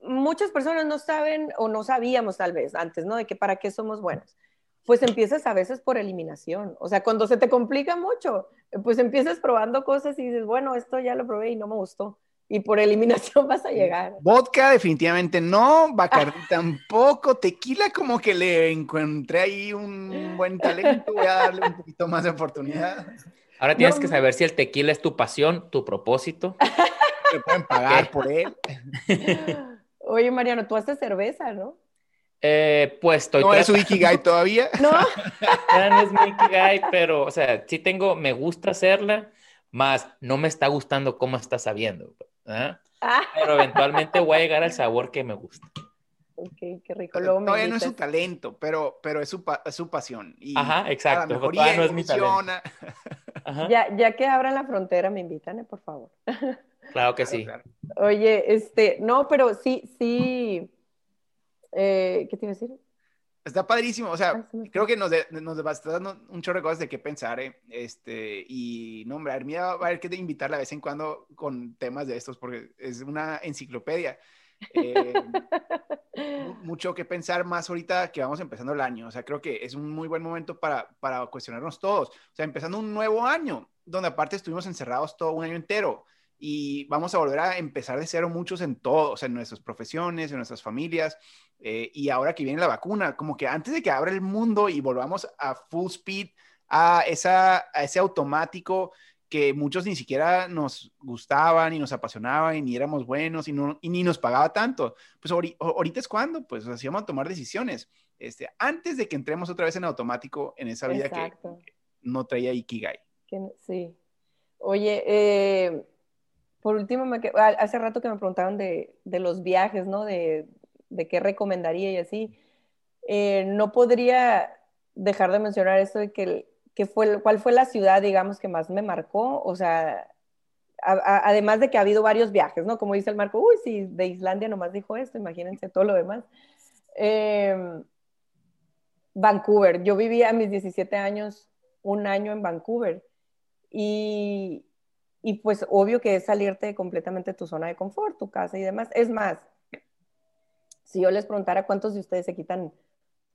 muchas personas no saben o no sabíamos tal vez antes, ¿no? De que para qué somos buenos. Pues empiezas a veces por eliminación. O sea, cuando se te complica mucho, pues empiezas probando cosas y dices, bueno, esto ya lo probé y no me gustó y por eliminación vas a llegar. Vodka definitivamente no, Bacardi tampoco, tequila como que le encontré ahí un buen talento, voy a darle un poquito más de oportunidad. Ahora tienes que saber si el tequila es tu pasión, tu propósito. Te pueden pagar por él. Oye, Mariano, tú haces cerveza, ¿no? Eh, pues estoy... ¿No es su Ikigai todavía? No. no es mi Ikigai, pero, o sea, sí tengo, me gusta hacerla, más no me está gustando cómo está sabiendo. ¿Eh? Pero eventualmente voy a llegar al sabor que me gusta. Ok, qué rico. todavía no es su talento, pero, pero es, su, es su pasión. Y Ajá, exacto. Todavía no es mi talento. Ya, ya que abran la frontera, me invitan, ¿eh? por favor. Claro que sí. Oye, este, no, pero sí, sí. Eh, ¿Qué te iba a decir? Está padrísimo, o sea, creo que nos, nos está dando un chorro de cosas de qué pensar, ¿eh? Este, y no, hombre, a mí va a haber que invitarla de vez en cuando con temas de estos, porque es una enciclopedia. Eh, mucho que pensar más ahorita que vamos empezando el año, o sea, creo que es un muy buen momento para, para cuestionarnos todos, o sea, empezando un nuevo año, donde aparte estuvimos encerrados todo un año entero, y vamos a volver a empezar de cero muchos en todos, en nuestras profesiones, en nuestras familias, eh, y ahora que viene la vacuna, como que antes de que abra el mundo y volvamos a full speed, a, esa, a ese automático que muchos ni siquiera nos gustaban y nos apasionaban y ni éramos buenos y, no, y ni nos pagaba tanto. Pues ahorita es cuando, pues hacíamos a tomar decisiones. Este, antes de que entremos otra vez en automático en esa vida que, no traía Ikigai. sí. Oye, eh, por último, hace rato que me preguntaban de, los viajes, ¿no? De, qué recomendaría y así. Eh, no podría dejar de mencionar esto de que, fue, cuál fue la ciudad, digamos, que más me marcó. O sea, además de que ha habido varios viajes, ¿no? Como dice el Marco, uy, si de Islandia nomás dijo esto, imagínense todo lo demás. Em, Vancouver, yo vivía a mis 17 años, un año en Vancouver. Y, y pues obvio que es salirte completamente de tu zona de confort, tu casa y demás. Es más, si yo les preguntara cuántos de ustedes se quitan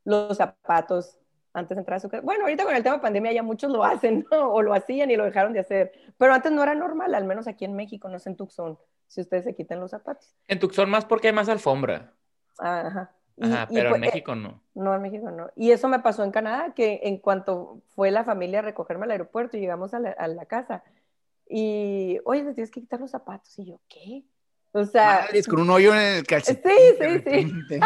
los zapatos antes de entrar a su casa. Bueno, ahorita con el tema de pandemia ya muchos lo hacen, ¿no? O lo hacían y lo dejaron de hacer. Pero antes no era normal, al menos aquí en México, no sé en Tucson, si ustedes se quitan los zapatos. En Tucson más porque hay más alfombra. Ajá. Ajá, pero en México no. No, en México no. Y eso me pasó en Canadá, que en cuanto fue la familia a recogerme al aeropuerto y llegamos a la, casa, y, oye, te tienes que quitar los zapatos. Y yo, ¿qué? O sea. es con un hoyo en el calcetín. Sí, sí, sí.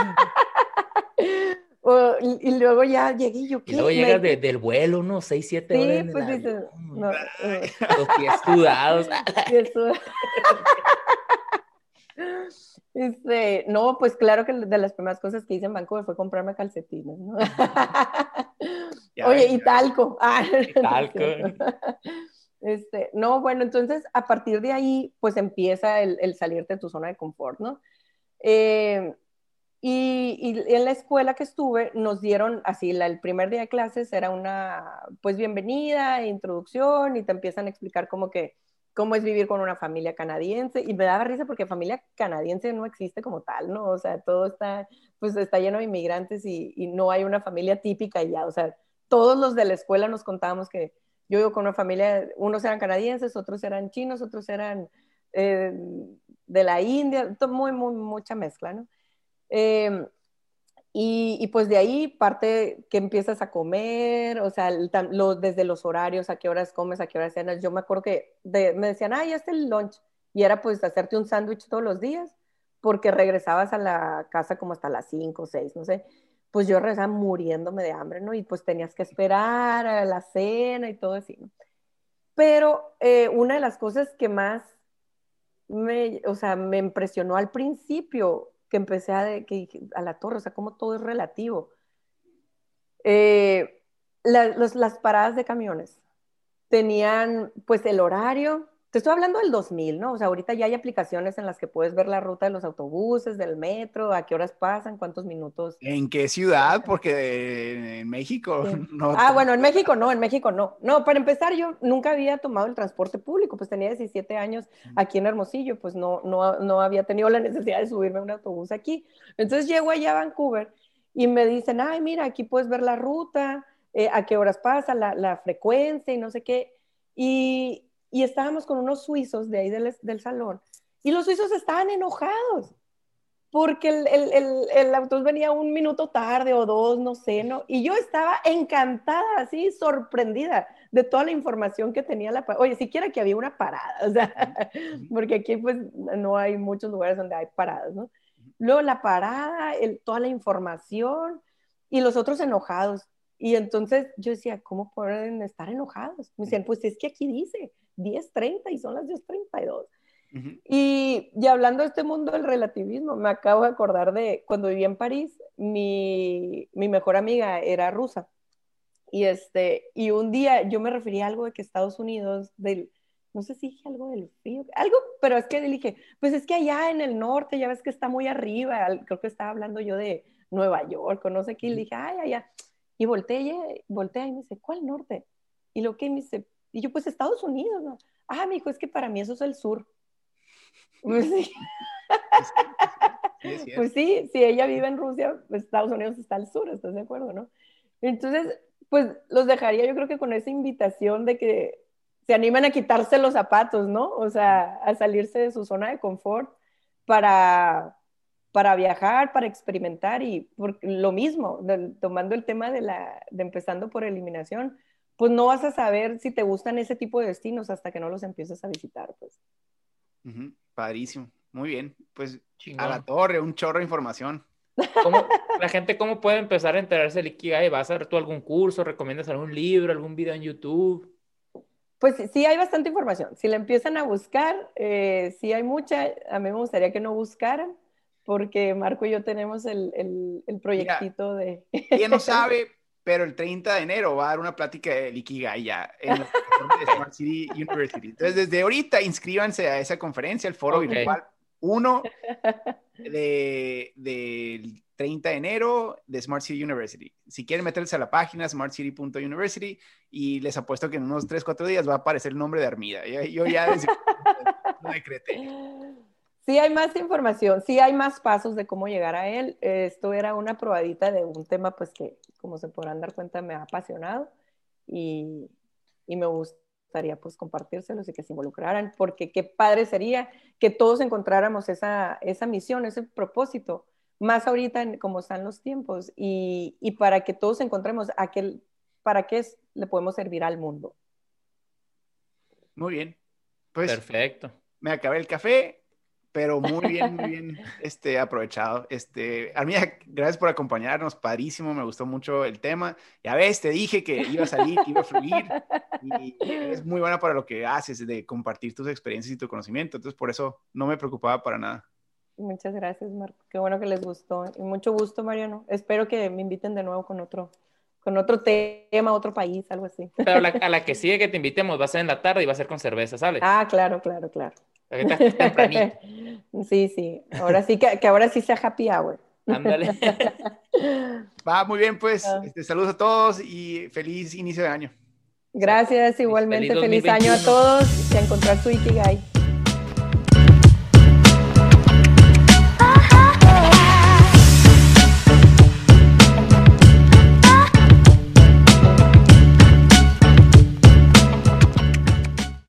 y, luego ya llegué y yo, ¿qué? Y luego llegas del vuelo, unos 6, 7 horas. Sí, pues dices, no, Los pies sudados. Este, no, pues claro que de las primeras cosas que hice en Vancouver fue comprarme calcetines, ¿no? Oye, y talco. Ah, talco. Este, no, bueno, entonces a partir de ahí, pues empieza el, el salirte de tu zona de confort, ¿no? Eh, y, en la escuela que estuve nos dieron así, el primer día de clases era una, pues bienvenida, introducción y te empiezan a explicar como que cómo es vivir con una familia canadiense y me daba risa porque familia canadiense no existe como tal, ¿no? O sea, todo está, pues está lleno de inmigrantes y, y no hay una familia típica ya, o sea, todos los de la escuela nos contábamos que yo vivo con una familia, unos eran canadienses, otros eran chinos, otros eran eh, de la India, muy, muy, mucha mezcla, ¿no? Em, y, pues de ahí parte que empiezas a comer, o sea, desde los horarios, a qué horas comes, a qué horas cenas. Yo me acuerdo que me decían, ah, ya está el lunch. Y era pues hacerte un sándwich todos los días, porque regresabas a la casa como hasta las 5 o 6, no sé pues yo regresaba muriéndome de hambre, ¿no? Y pues tenías que esperar a la cena y todo así, ¿no? Pero eh, una de las cosas que más me, o sea, me impresionó al principio, que empecé a, que, a la torre, o sea, como todo es relativo. Eh, las paradas de camiones tenían pues el horario, te estoy hablando del 2000, ¿no? O sea, ahorita ya hay aplicaciones en las que puedes ver la ruta de los autobuses, del metro, a qué horas pasan, cuántos minutos. ¿En qué ciudad? Porque en México no. Ah, bueno, en México no, en México no. No, para empezar, yo nunca había tomado el transporte público, pues tenía 17 años aquí en Hermosillo, pues no, no, no había tenido la necesidad de subirme a un autobús aquí. Entonces llego allá a Vancouver y me dicen, ay, mira, aquí puedes ver la ruta, eh, a qué horas pasa, la, la frecuencia y no sé qué. Y, y estábamos con unos suizos de ahí del, del salón y los suizos estaban enojados porque el, el, el, autobús venía un minuto tarde o dos, no sé, ¿no? Y yo estaba encantada, así, sorprendida de toda la información que tenía la... Oye, siquiera que había una parada, o sea, porque aquí pues no hay muchos lugares donde hay paradas, ¿no? Luego la parada, toda la información y los otros enojados. Y entonces yo decía, ¿cómo pueden estar enojados? Me decían, pues es que aquí dice, 10.30 y son las 10.32. y, y hablando de este mundo del relativismo, me acabo de acordar de cuando viví en París, mi, mi mejor amiga era rusa. Y, este, y un día yo me refería a algo de que Estados Unidos, del, no sé si dije algo del frío, algo, pero es que le dije, pues es que allá en el norte ya ves que está muy arriba, creo que estaba hablando yo de Nueva York o no sé qué, y le dije, ay, allá. Y volteé, volteé y me dice, ¿cuál norte? Y lo que me dice, y yo, pues Estados Unidos, ¿no? Ah, me dijo, es que para mí eso es el sur. Pues sí. pues sí, si ella vive en Rusia, pues Estados Unidos está al sur, ¿estás de acuerdo, no? Entonces, pues los dejaría yo creo que con esa invitación de que se animen a quitarse los zapatos, ¿no? O sea, a salirse de su zona de confort para, para viajar, para experimentar y por, lo mismo, tomando el tema de, la, de empezando por eliminación, pues no vas a saber si te gustan ese tipo de destinos hasta que no los empieces a visitar, pues. Padrísimo, muy bien, pues a la torre, un chorro de información. ¿Cómo, la gente cómo puede empezar a enterarse del Ikigai? ¿Vas a hacer tú algún curso? ¿Recomiendas algún libro, algún video en YouTube? Pues sí, hay bastante información. Si la empiezan a buscar, eh, sí hay mucha. A mí me gustaría que no buscaran, porque Marco y yo tenemos el, el, proyectito de... ¿Quién no sabe? Pero el 30 de enero va a dar una plática de Ikigai ya en la de Smart City University. Entonces, desde ahorita inscríbanse a esa conferencia, el foro virtual 1 del 30 de enero de Smart City University. Si quieren meterse a la página smartcity.university y les apuesto que en unos 3, 4 días va a aparecer el nombre de Armida. Yo, ya decreté. Sí hay más información, sí hay más pasos de cómo llegar a él. Esto era una probadita de un tema pues que, como se podrán dar cuenta, me ha apasionado y, y me gusta gustaría pues compartírselos y que se involucraran, porque qué padre sería que todos encontráramos esa, esa misión, ese propósito, más ahorita en, como están los tiempos, y, y para que todos encontremos aquel, para qué le podemos servir al mundo. Muy bien. Pues, Perfecto. Me acabé el café, pero muy bien, muy bien este, aprovechado. Este, Armida, gracias por acompañarnos, padrísimo, me gustó mucho el tema. Ya ves, te dije que iba a salir, que iba a fluir, y es muy buena para lo que haces, de compartir tus experiencias y tu conocimiento, entonces por eso no me preocupaba para nada. Muchas gracias, Marco. Qué bueno que les gustó. Y mucho gusto, Mariano. Espero que me inviten de nuevo con otro, con otro tema, otro país, algo así. Pero a la que sigue que te invitemos va a ser en la tarde y va a ser con cerveza, ¿sale? Ah, claro, claro, claro. Sí, sí. Ahora sí que, que, ahora sí sea happy hour. Ándale. Va muy bien, pues. Ah. Este, saludos a todos y feliz inicio de año. Gracias, igualmente. Feliz, feliz año a todos y a encontrar su Ikigai.